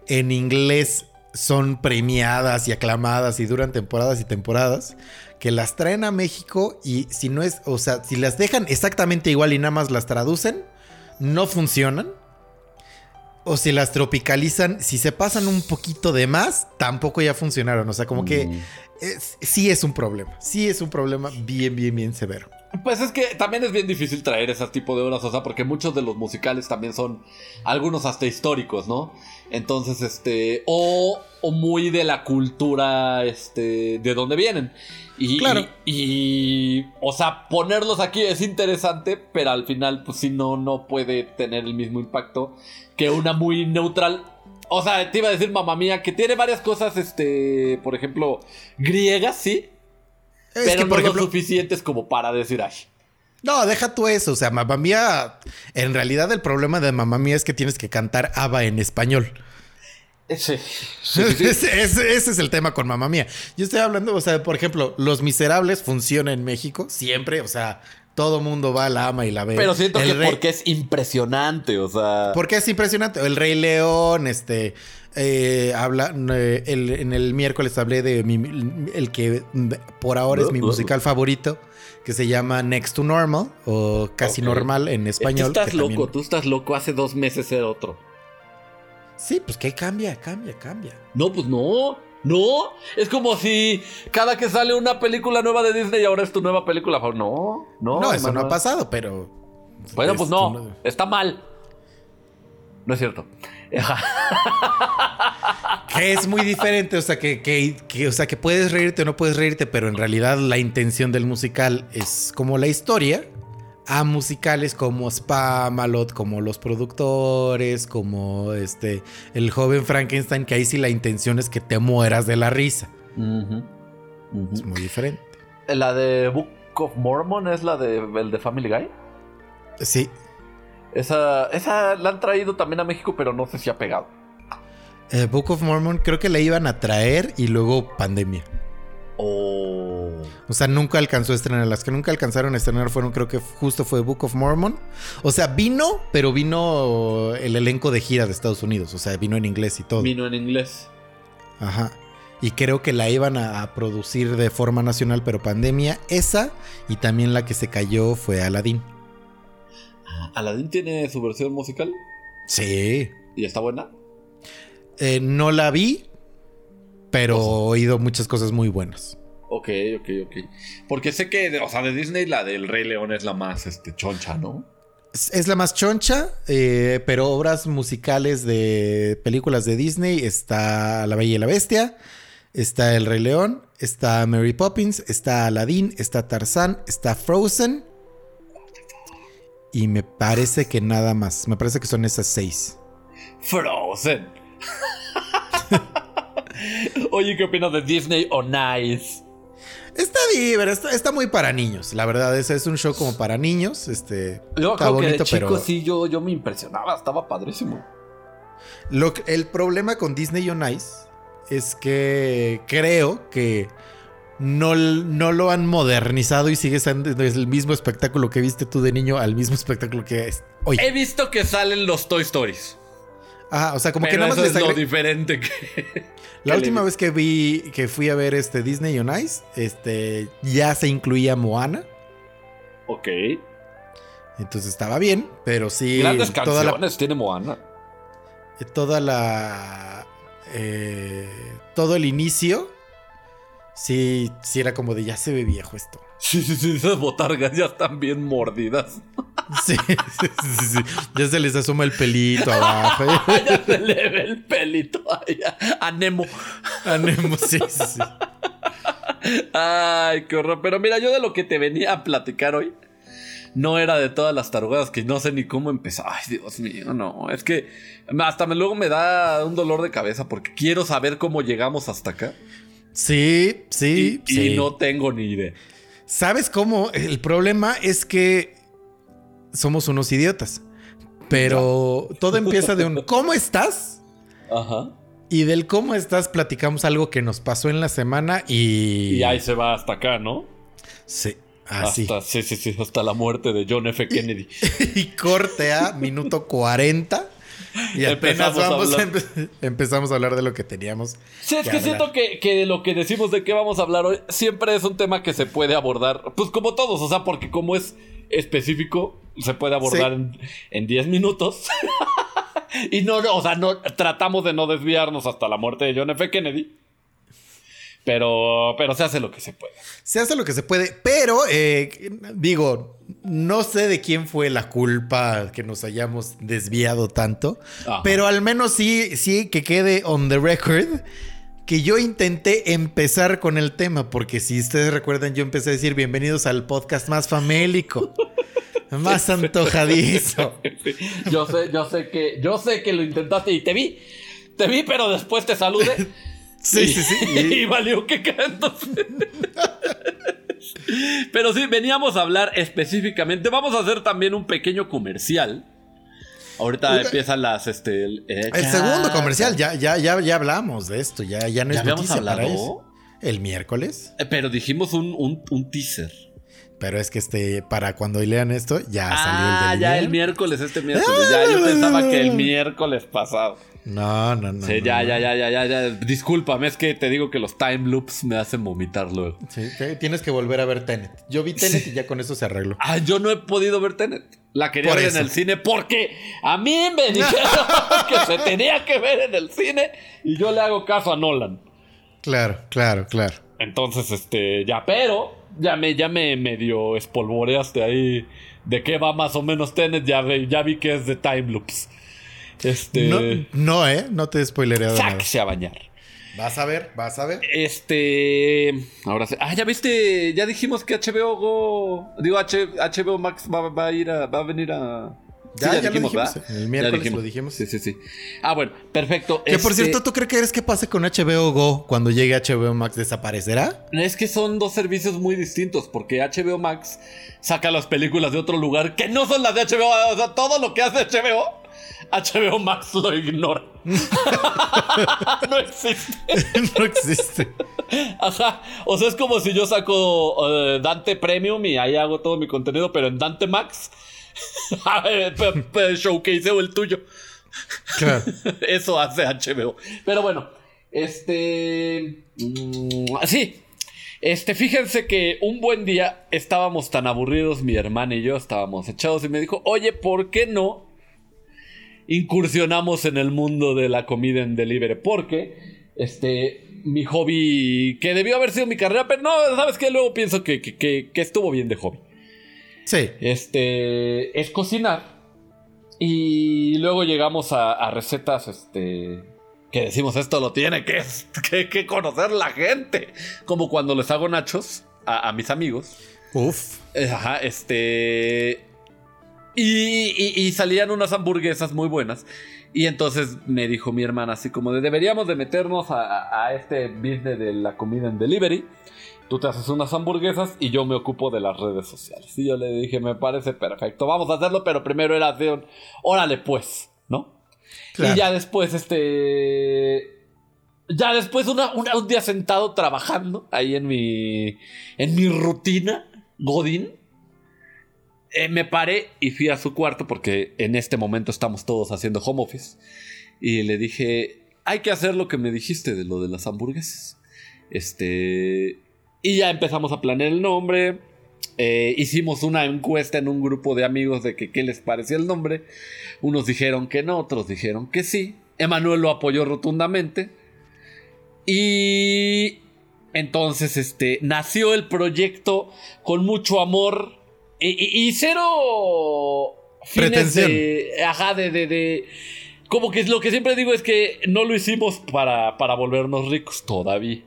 en inglés son premiadas y aclamadas y duran temporadas y temporadas, que las traen a México y si no es, o sea, si las dejan exactamente igual y nada más las traducen, no funcionan. o si las tropicalizan, si se pasan un poquito de más, tampoco ya funcionaron. O sea, como que Mm. es- sí es un problema. Sí es un problema bien, bien, bien severo. Pues es que también es bien difícil traer ese tipo de obras, o sea, porque muchos de los musicales también son algunos hasta históricos, ¿no? Entonces, este, o, o muy de la cultura, este, de donde vienen. Y, Claro. y, y, o sea, ponerlos aquí es interesante, pero al final, pues sí, no, no puede tener el mismo impacto que una muy neutral. O sea, te iba a decir, mamá mía, que tiene varias cosas, este, por ejemplo, griegas, sí, Es pero que, no por lo ejemplo, suficientes como para decir, ay. no, deja tú eso. O sea, mamá mía, en realidad el problema de mamá mía es que tienes que cantar ABBA en español. Ese- ese es el tema con mamá mía. Yo estoy hablando, o sea, por ejemplo, Los Miserables funciona en México siempre, o sea, todo mundo va, la ama y la ve. Pero siento El que rey- porque es impresionante, o sea. Porque es impresionante. El Rey León, este. eh, habla. eh, el- en el miércoles hablé de mi- el que por ahora es mi musical favorito, que se llama Next to Normal, o Casi. Normal en español. Tú estás loco, también- tú estás loco. Hace dos meses era otro. Sí, pues que cambia, cambia, cambia. No, pues no. No. Es como si cada que sale una película nueva de Disney ahora es tu nueva película. No, no. No, eso no ha pasado, pero. Bueno, es pues no. Está mal. No es cierto. Que es muy diferente, o sea, que, que- que- o sea, que puedes reírte o no puedes reírte, pero en realidad la intención del musical es como la historia. A musicales como Spamalot, como los productores, como este el joven Frankenstein, que ahí sí la intención es que te mueras de la risa. Es muy diferente. La de Book of Mormon es la de el de Family Guy. Sí. Esa, esa la han traído también a México, pero no sé si ha pegado. Eh, Book of Mormon creo que la iban a traer y luego pandemia. Oh. O sea, nunca alcanzó a estrenar. Las que nunca alcanzaron a estrenar fueron, creo que justo fue Book of Mormon. O sea, vino, pero vino el elenco de gira de Estados Unidos. O sea, vino en inglés y todo. Vino en inglés. Ajá. Y creo que la iban a, a producir de forma nacional, pero pandemia. Esa y también la que se cayó fue Aladdin. Aladdin tiene su versión musical Sí. y está buena. Eh, no la vi, pero he oído muchas cosas muy buenas. Ok, ok, ok. Porque sé que, o sea, de Disney la del Rey León es la más este, choncha, ¿no? Es, es la más choncha, eh, pero obras musicales de películas de Disney está La Bella y la Bestia, está El Rey León, está Mary Poppins, está Aladdin, está Tarzán, está Frozen. Y me parece que nada más. Me parece que son esas seis. Frozen. Oye, ¿qué opinas de Disney on Ice? Está divertido, está, está muy para niños. La verdad, ese es un show como para niños. Este, Yo está creo que de bonito, chico pero sí, yo, yo me impresionaba, estaba padrísimo. Lo el problema con Disney on Ice es que creo que no, no lo han modernizado y sigue siendo el mismo espectáculo que viste tú de niño al mismo espectáculo que es hoy. He visto que salen los Toy Stories. Ajá, o sea, como pero que nada más eso les es lo diferente que... La que última le- vez que vi que fui a ver este Disney on Ice, este ya se incluía Moana, Ok. entonces estaba bien, pero sí Grandes toda la canciones tiene Moana. toda la eh, todo el inicio sí sí era como de ya se ve viejo esto. Sí, sí, sí, esas botargas ya están bien mordidas. Sí, sí, sí, sí. Ya se les asoma el pelito abajo. ya se le ve el pelito a- a Nemo. A Nemo, sí, sí, sí. Ay, qué horror. Pero mira, yo de lo que te venía a platicar hoy no era de todas las tarugadas que no sé ni cómo empezar. Ay, Dios mío, no. Es que hasta me, luego me da un dolor de cabeza porque quiero saber cómo llegamos hasta acá. Sí, sí, y, y sí. no tengo ni idea. ¿Sabes cómo? El problema es que somos unos idiotas. Pero todo empieza de un ¿cómo estás? Ajá. Y del cómo estás platicamos algo que nos pasó en la semana y... Y ahí se va hasta acá, ¿no? Sí, así. Hasta, sí, sí, sí, hasta la muerte de John F. Kennedy. y corte a minuto 40. Y apenas Empezamos a vamos a hablar. empe- empezamos a hablar de lo que teníamos. Sí, es que que siento que, que lo que decimos de qué vamos a hablar hoy siempre es un tema que se puede abordar, pues como todos, o sea, porque como es específico, se puede abordar Sí. en 10 minutos. y no, no, o sea, no, tratamos de no desviarnos hasta la muerte de John F. Kennedy. Pero, pero se hace lo que se puede. Se hace lo que se puede, pero eh, digo, no sé de quién fue la culpa que nos hayamos desviado tanto, Ajá. pero al menos sí, sí que quede on the record que yo intenté empezar con el tema, porque si ustedes recuerdan, yo empecé a decir bienvenidos al podcast más famélico, más antojadizo. Yo sé, yo sé que, yo sé que lo intentaste y te vi. Te vi, pero después te saludé. Sí, Y- sí, sí. Y valió que entonces. Pero sí, veníamos a hablar específicamente. Vamos a hacer también un pequeño comercial. Ahorita Uy, empiezan las, este... El, eh, El ya- segundo comercial, ya, ya, ya, ya hablamos de esto, ya, ya no ¿Ya es habíamos noticia para hablado? eso. El miércoles. Eh, Pero dijimos un, un, un teaser. Pero es que este, para cuando lean esto, ya ah, salió el del ya el miércoles. miércoles, este miércoles. Ya, yo pensaba que el miércoles pasado. No, no, no. Sí, ya, no. ya, ya, ya, ya, ya. Discúlpame, es que te digo que los time loops me hacen vomitar luego. Sí, tienes que volver a ver Tenet. Yo vi Tenet y ya con eso se arregló. Ah, yo no he podido ver Tenet. La quería Por ver eso. en el cine porque a mí me dijeron que se tenía que ver en el cine y yo le hago caso a Nolan. Claro, claro, claro. Entonces, este, ya, pero ya me, ya me medio espolvoreaste ahí de qué va más o menos Tenet. Ya, ya vi que es de time loops. Este. No, no, eh, no te he spoilereado nada. sáquese a bañar. Vas a ver, vas a ver. Este. Ahora sí. Ah, ya viste. Ya dijimos que HBO Go. Digo, H- HBO Max va, va a ir a. Va a venir a. Ya, ya lo dijimos, ¿verdad? el miércoles Ya lo dijimos. Sí, sí, sí. Ah, bueno, perfecto. Que por Este, cierto, ¿tú crees que eres qué pase con HBO Go cuando llegue HBO Max? ¿Desaparecerá? Es que son dos servicios muy distintos. Porque HBO Max saca las películas de otro lugar que no son las de HBO. O sea, todo lo que hace HBO. HBO Max lo ignora. no existe. no existe. Ajá. O sea, es como si yo saco eh, Dante Premium y ahí hago todo mi contenido, pero en Dante Max. showcaseo el tuyo. Claro. Eso hace HBO. Pero bueno, este. mm, sí. Este, fíjense que un buen día estábamos tan aburridos, mi hermana y yo estábamos echados y me dijo, oye, ¿por qué no incursionamos en el mundo de la comida en delivery? Porque, este, mi hobby, que debió haber sido mi carrera, pero no, ¿sabes qué? Luego pienso que, que- que- que estuvo bien de hobby. Sí. Este, es cocinar. Y luego llegamos a, a recetas, este, que decimos esto lo tiene que, que, que conocer la gente. Como cuando les hago nachos a, a mis amigos. Uf. Eh, Ajá, este. Y, y- y salían unas hamburguesas muy buenas. Y entonces me dijo mi hermana así como de deberíamos de meternos a, este business de la comida en delivery. Tú te haces unas hamburguesas y yo me ocupo de las redes sociales. Y yo le dije, me parece perfecto, vamos a hacerlo, pero primero era de un, órale pues, ¿no? Claro. Y ya después, este. Ya después, una, una- un día sentado trabajando ahí en mi. En mi rutina, Godín. Eh, me paré y fui a su cuarto porque en este momento estamos todos haciendo home office. Y le dije: Hay que hacer lo que me dijiste de lo de las hamburguesas. Este. Y ya empezamos a planear el nombre. Eh, hicimos una encuesta en un grupo de amigos de que qué les parecía el nombre. Unos dijeron que no, otros dijeron que sí. Emanuel lo apoyó rotundamente. Y entonces este nació el proyecto con mucho amor y, y- y cero fines Pretensión. de, ajá, de, de, de- como que lo que siempre digo es que no lo hicimos para, para volvernos ricos todavía.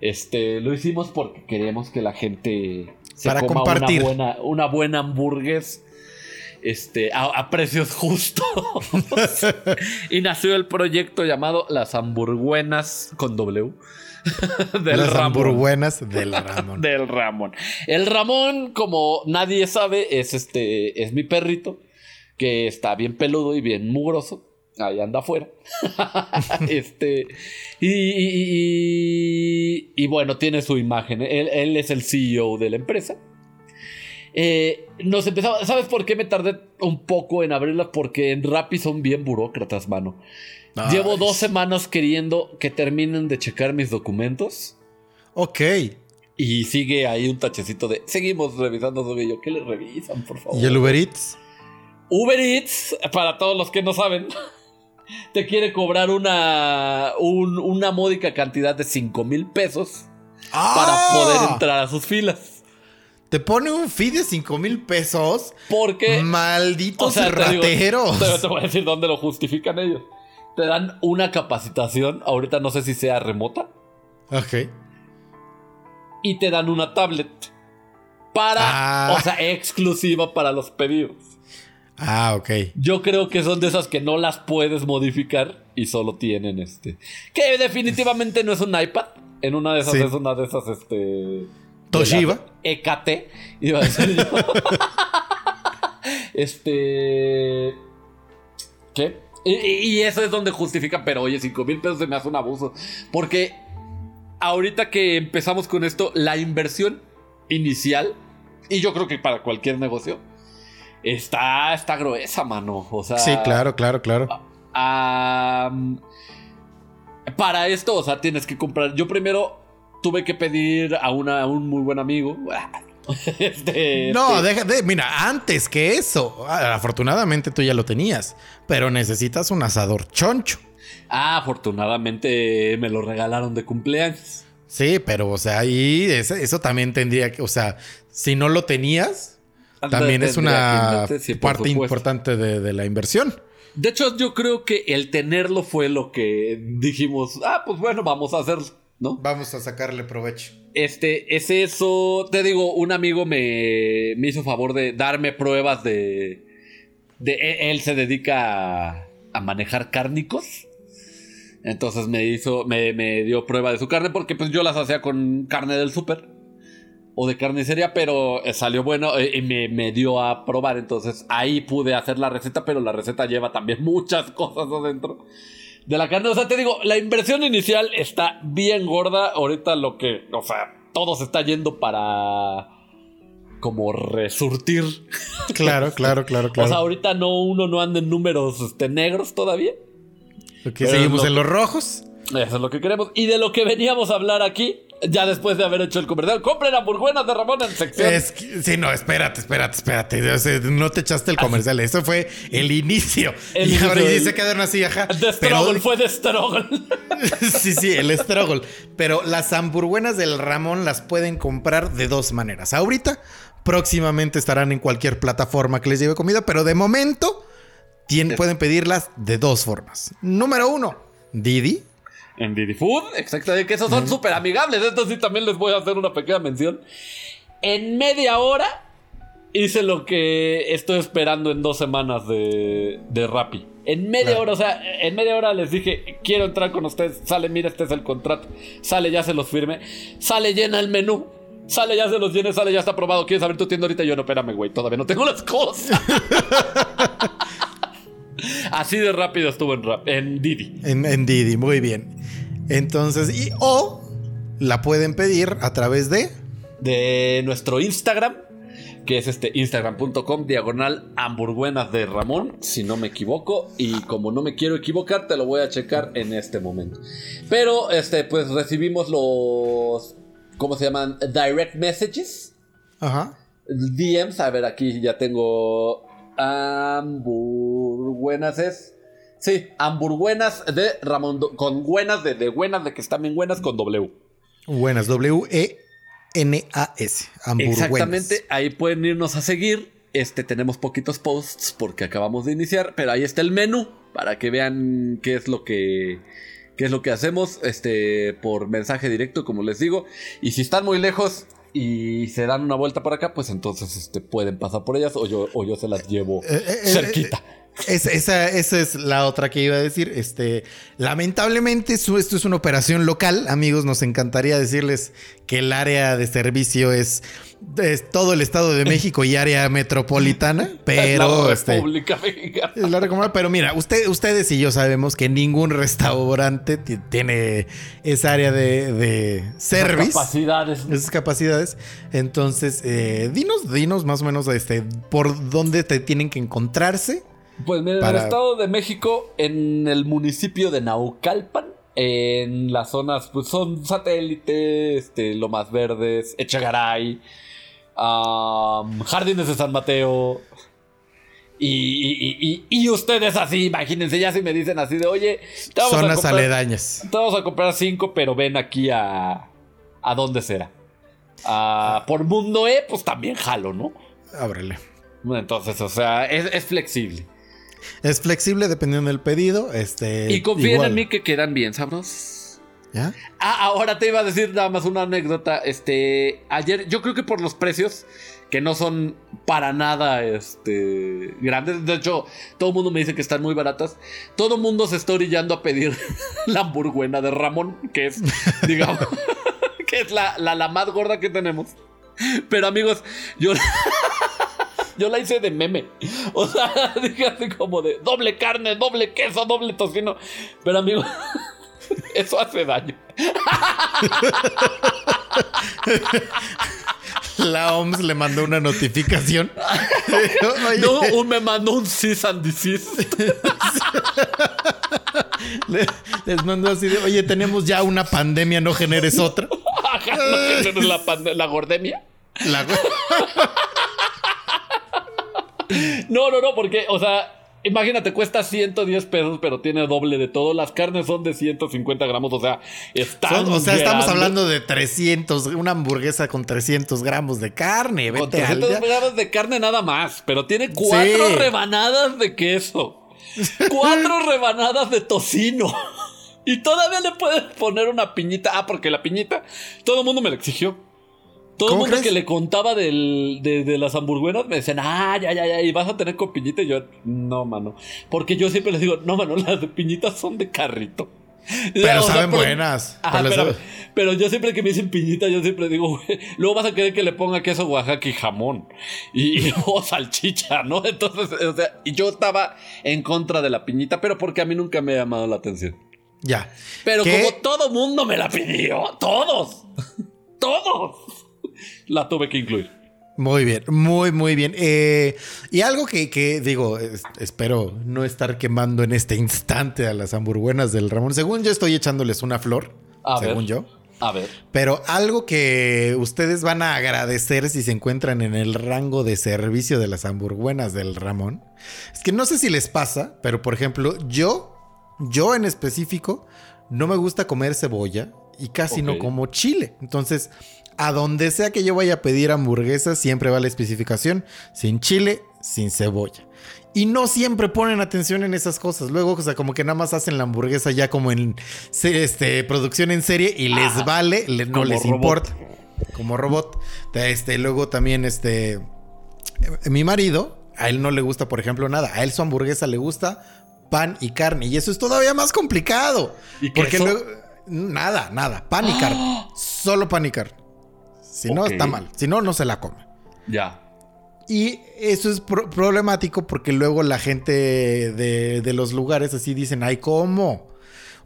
Este, lo hicimos porque queremos que la gente se Para coma compartir. una buena, una buena hamburguesa este, a, a precios justos. y nació el proyecto llamado Las Hamburguenas con W. del Las Ramón. del Ramón. Del Ramón. El Ramón, como nadie sabe, es este. es mi perrito. Que está bien peludo y bien mugroso. Ahí anda afuera. este. Y, y- y- y bueno, tiene su imagen. Él, él es el CEO de la empresa. Eh, nos empezaba. ¿Sabes por qué me tardé un poco en abrirla? Porque en Rappi son bien burócratas, mano. Llevo dos semanas queriendo que terminen de checar mis documentos. Ok. Y sigue ahí un tachecito de seguimos revisando su yo ¿Qué le revisan, por favor? ¿Y el Uber Eats? Uber Eats, para todos los que no saben, te quiere cobrar una, un- una módica cantidad de 5 mil pesos para ¡Ah! poder entrar a sus filas. Te pone un fee de 5 mil pesos. Porque, Malditos o sea, te digo, rateros. te, te voy a decir dónde lo justifican ellos. Te dan una capacitación, ahorita no sé si sea remota, Ok. y te dan una tablet para, Ah. o sea, exclusiva para los pedidos. Ah, ok. Yo creo que son de esas que no las puedes modificar y solo tienen este. Que definitivamente no es un iPad. En una de esas Sí. es una de esas, este. Toshiba. EKT, iba a decir yo. este. ¿Qué? Y, eso es donde justifica, pero oye, 5 mil pesos se me hace un abuso. Porque ahorita que empezamos con esto, la inversión inicial, y yo creo que para cualquier negocio, está, está gruesa, mano. O sea, Sí, claro, claro, claro. Para esto, o sea, tienes que comprar. Yo primero tuve que pedir a, una, a un muy buen amigo. este, No, este, deja de. Mira, antes que eso. Afortunadamente tú ya lo tenías. Pero necesitas un asador choncho. Ah, afortunadamente me lo regalaron de cumpleaños. Sí, pero, o sea, ahí eso también tendría que. O sea, si no lo tenías, también es una sí, parte importante de, de la inversión. De hecho, yo creo que el tenerlo fue lo que dijimos. Ah, pues bueno, vamos a hacerlo, ¿no? Vamos a sacarle provecho. Este, es eso. Te digo, un amigo me, me hizo favor de darme pruebas de. de e- él se dedica a, a manejar cárnicos. Entonces me hizo. Me, me dio prueba de su carne. Porque pues yo las hacía con carne del súper. O de carnicería. Pero eh, salió bueno. eh, Y me, me dio a probar. Entonces ahí pude hacer la receta. Pero la receta lleva también muchas cosas adentro de la carne. O sea, te digo, la inversión inicial está bien gorda. Ahorita lo que, o sea, todo se está yendo para como resurtir. Claro, claro, claro, O sea, claro. ahorita no uno no anda en números este, negros todavía. Pero seguimos lo- en los rojos. Eso es lo que queremos. Y de lo que veníamos a hablar aquí, ya después de haber hecho el comercial, compren hamburguesas de Ramón en sección. Es que- sí, no, espérate, espérate, espérate. No te echaste el comercial. Eso fue el inicio. El y ahora sí se quedaron así, ajá. The Pero, Struggle fue de Struggle. sí, sí, el struggle. Pero las hamburguenas del Ramón las pueden comprar de dos maneras. Ahorita, próximamente estarán en cualquier plataforma que les lleve comida, pero de momento pueden pedirlas de dos formas. Número uno, Didi. En Didi Food, exactamente, que esos son súper amigables. Esto sí también les voy a hacer una pequeña mención. En media hora hice lo que estoy esperando en dos semanas de, de Rappi. En media Claro. hora, o sea, en media hora les dije, quiero entrar con ustedes. Sale, mira, este es el contrato. Sale, ya se los firme. Sale, llena el menú. Sale, ya se los llene, sale, ya está aprobado. ¿Quieres abrir tu tienda ahorita? Yo no, espérame, güey, todavía no tengo las cosas. Así de rápido estuvo en, Rap- en Didi. En, en Didi, muy bien. Entonces, y o la pueden pedir a través de. de nuestro Instagram, que es este instagram.com diagonal hamburguenas de Ramón, si no me equivoco, y como no me quiero equivocar, te lo voy a checar en este momento. Pero este pues recibimos los ¿cómo se llaman? direct messages, Ajá. DMs, a ver, aquí ya tengo hamburguenas es Sí, hamburguenas de Ramón, Do- con buenas de, de buenas de que están bien buenas con W. Buenas, W-E-N-A-S. Hamburguenas. Exactamente, ahí pueden irnos a seguir. Este, tenemos poquitos posts porque acabamos de iniciar, pero ahí está el menú para que vean qué es lo que qué es lo que hacemos este por mensaje directo, como les digo. Y si están muy lejos y se dan una vuelta por acá, pues entonces este pueden pasar por ellas o yo o yo se las llevo Eh, eh, eh, cerquita. Es- esa, esa es la otra que iba a decir. Este, lamentablemente, su- esto es una operación local. Amigos, nos encantaría decirles que el área de servicio es, es todo el Estado de México y área metropolitana. Pero la este, República Mexicana. es la recomendable. Pero mira, usted, ustedes y yo sabemos que ningún restaurante ti- tiene esa área de, de service. Capacidades. Esas capacidades. Entonces, eh, dinos, dinos más o menos este, por dónde te tienen que encontrarse. Pues mira, en el Estado de México, en el municipio de Naucalpan, en las zonas, pues son satélite, este, Lomas Verdes, Echegaray, Jardines de San Mateo. Y, y- y- y ustedes así, imagínense, ya si me dicen así de, oye, te vamos, a Zonas comprar, aledañas. te vamos a comprar cinco, pero ven aquí a... ¿A dónde será? Ah, por Mundo E, pues también jalo, ¿no? Ábrele. Entonces, o sea, es, es flexible. Es flexible dependiendo del pedido. Este, Y confíen igual. en mí que quedan bien sabrosos. ¿Ya? Ah, ahora te iba a decir nada más una anécdota. Este, ayer, yo creo que por los precios, que no son para nada este, grandes. De hecho, todo el mundo me dice que están muy baratas. Todo el mundo se está orillando a pedir la hamburguena de Ramón, que es, digamos, que es la, la, la más gorda que tenemos. Pero amigos, yo, yo la hice de meme. O sea, dije así como de doble carne, doble queso, doble tocino. Pero amigos, eso hace daño. La OMS le mandó una notificación. No, un me mandó un cease and le- les mandó así de, oye, tenemos ya una pandemia, no generes otra. Ajá, no, que no es la, la gordemia. La- No, no, no, porque, o sea, imagínate, cuesta 110 pesos, pero tiene doble de todo. Las carnes son de 150 gramos, o sea, están. o sea, estamos hablando de 300, una hamburguesa con 300 gramos de carne. Vete al 300 día. gramos de carne nada más, pero tiene cuatro Sí. rebanadas de queso. Cuatro rebanadas de tocino. Y todavía le puedes poner una piñita. Ah, porque la piñita, todo el mundo me la exigió. Todo el ¿Cómo mundo crees? que le contaba del- de, de las hamburguesas me decían, ah, ya, ya, ya, y vas a tener con piñita. Y yo, no, mano. Porque yo siempre les digo, no, mano, las de piñitas son de carrito. Pero O sea, saben buenas. Ajá, Pero yo siempre que me dicen piñita, yo siempre digo, güey, luego vas a querer que le ponga queso Oaxaca y jamón. Y, o salchicha, ¿no? Entonces, o sea, y yo estaba en contra de la piñita, pero porque a mí nunca me ha llamado la atención. Ya. Pero ¿Qué? como todo mundo me la pidió, todos, todos, la tuve que incluir. Muy bien, muy, muy bien. Eh, y algo que, que digo, es- espero no estar quemando en este instante a las hamburguenas del Ramón. Según yo estoy echándoles una flor, A según ver. yo. A ver. Pero algo que ustedes van a agradecer si se encuentran en el rango de servicio de las hamburguenas del Ramón, es que no sé si les pasa, pero por ejemplo, yo, yo en específico, no me gusta comer cebolla y casi no como chile. Entonces, a donde sea que yo vaya a pedir hamburguesas, siempre va la especificación, sin chile, sin cebolla. Y no siempre ponen atención en esas cosas. Luego, o sea, como que nada más hacen la hamburguesa ya como en este, producción en serie y les vale, le- no Como les robot. importa. Como robot. Este, luego también, este, mi marido, a él no le gusta, por ejemplo, nada. A él su hamburguesa le gusta pan y carne. Y eso es todavía más complicado. ¿Y porque luego, nada, nada. Pan y carne. Solo pan y carne. Si no, está mal. Si no, no se la come. Ya. Y eso es pro- problemático porque luego la gente de, de los lugares así dicen, ay, ¿cómo?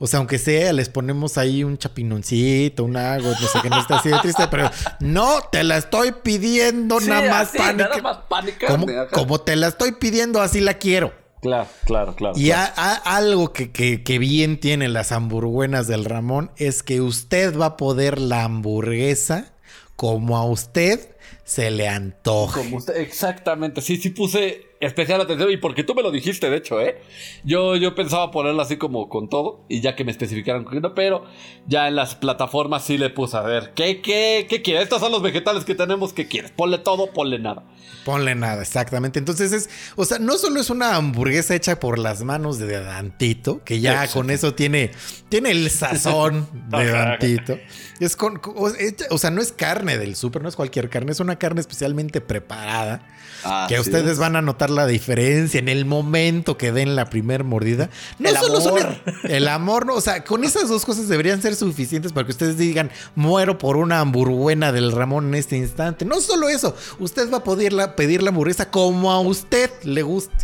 O sea, aunque sea, les ponemos ahí un chapinoncito, un algo, no sé qué, no está así de triste, pero no, te la estoy pidiendo Sí, nada más y nada más y como, te la estoy pidiendo, así la quiero. Claro, claro, claro. Y claro. a- a- algo que, que- que bien tienen las hamburguenas del Ramón es que usted va a poder la hamburguesa como a usted se le antoja. Como usted, exactamente, sí, sí puse especial atención y porque tú me lo dijiste, de hecho, ¿eh? Yo, yo pensaba ponerla así como con todo y ya que me especificaron no, pero ya en las plataformas sí le puse a ver, ¿qué, qué, qué quieres? Estos son los vegetales que tenemos, ¿qué quieres? Ponle todo, ponle nada. Ponle nada, exactamente. Entonces es, o sea, no solo es una hamburguesa hecha por las manos de Dantito, que ya Exacto. con eso tiene, tiene el sazón de. Dantito. Es con, o sea, no es carne del súper, no es cualquier carne, es una carne especialmente preparada. Que Así ustedes es. van a notar la diferencia en el momento que den la primer mordida. No El solo son amor. el, el amor, no, o sea, con esas dos cosas deberían ser suficientes para que ustedes digan, muero por una hamburguena del Ramón en este instante. No solo eso, usted va a poder la- pedir la hamburguesa como a usted le guste.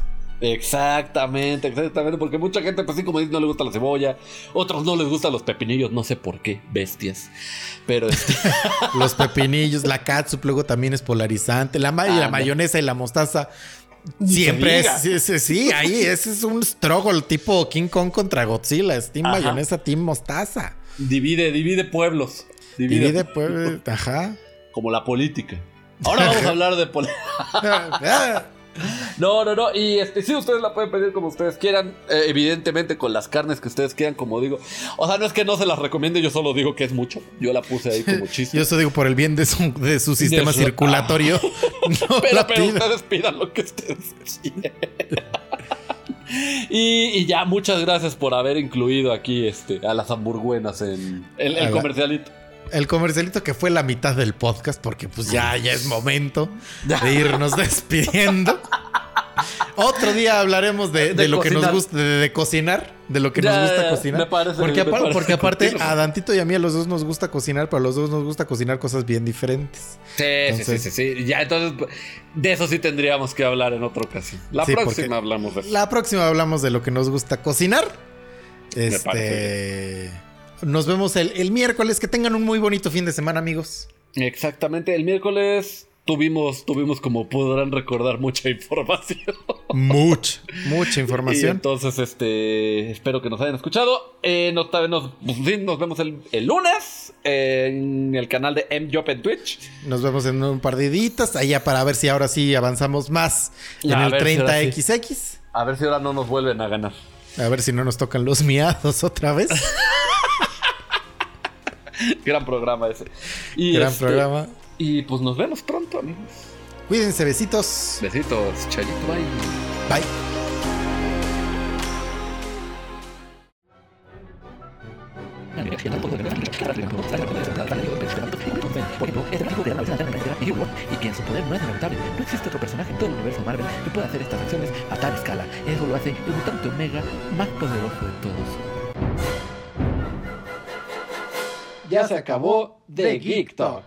Exactamente, exactamente, porque mucha gente, pues sí, como dice, no le gusta la cebolla, otros no les gustan los pepinillos, no sé por qué, bestias. Pero este, Los pepinillos, la catsup luego también es polarizante, la, ma- la Ah, mayonesa y la mostaza. Siempre es, sí, sí, sí, ahí ese es un struggle tipo King Kong contra Godzilla, es team Ajá. mayonesa, team mostaza. divide, divide pueblos. Divide, Divide, pues, ajá. como la política. Ahora vamos a hablar de política. Ah, No, no, no. Y este, sí, ustedes la pueden pedir como ustedes quieran. eh, evidentemente con las carnes que ustedes quieran, como digo. O sea, no es que no se las recomiende, yo solo digo que es mucho. Yo la puse ahí como chiste. Yo eso digo por el bien de su, de su sistema su- circulatorio. No pero, pero ustedes pidan lo que ustedes quieran. Y, y ya, muchas gracias por haber incluido aquí este, a las hamburguenas en el, el comercialito. El comercialito que fue la mitad del podcast, porque pues ya, ya es momento de irnos despidiendo. Otro día hablaremos de, de De lo que nos gusta, de, de cocinar, de lo que Ya, nos gusta ya, cocinar. me parece- porque, me parece porque aparte continuo. a Dantito y a mí a los dos nos gusta cocinar, pero a los dos nos gusta cocinar cosas bien diferentes. Sí, Entonces- sí, sí, sí, sí. Ya, entonces, de eso sí tendríamos que hablar en otra ocasión. La Sí, próxima hablamos de eso. La próxima hablamos de lo que nos gusta cocinar. parece Este. Nos vemos el, el miércoles. Que tengan un muy bonito fin de semana, amigos. Exactamente, el miércoles tuvimos, tuvimos como podrán recordar, mucha información. Mucha, mucha Y información. entonces, este, espero que nos hayan escuchado. Eh, nos, nos, pues, nos vemos el, el lunes en el canal de MJop en Twitch. Nos vemos en un par de días allá para ver si ahora sí avanzamos más en el ver si ahora 30XX. A ver si ahora no nos vuelven a ganar. A ver si no nos tocan los miados otra vez. Gran programa ese. Y Gran este, programa. Y pues nos vemos pronto, amigos. Cuídense, besitos. Besitos, chayito, bye. Bye. Por ejemplo, este tipo y humor, y quien su poder no es lamentable. No existe otro personaje en todo el universo Marvel que pueda hacer estas acciones a tal escala. Eso lo hace el mutante Omega más poderoso de todos. ya se acabó de Geek Talk.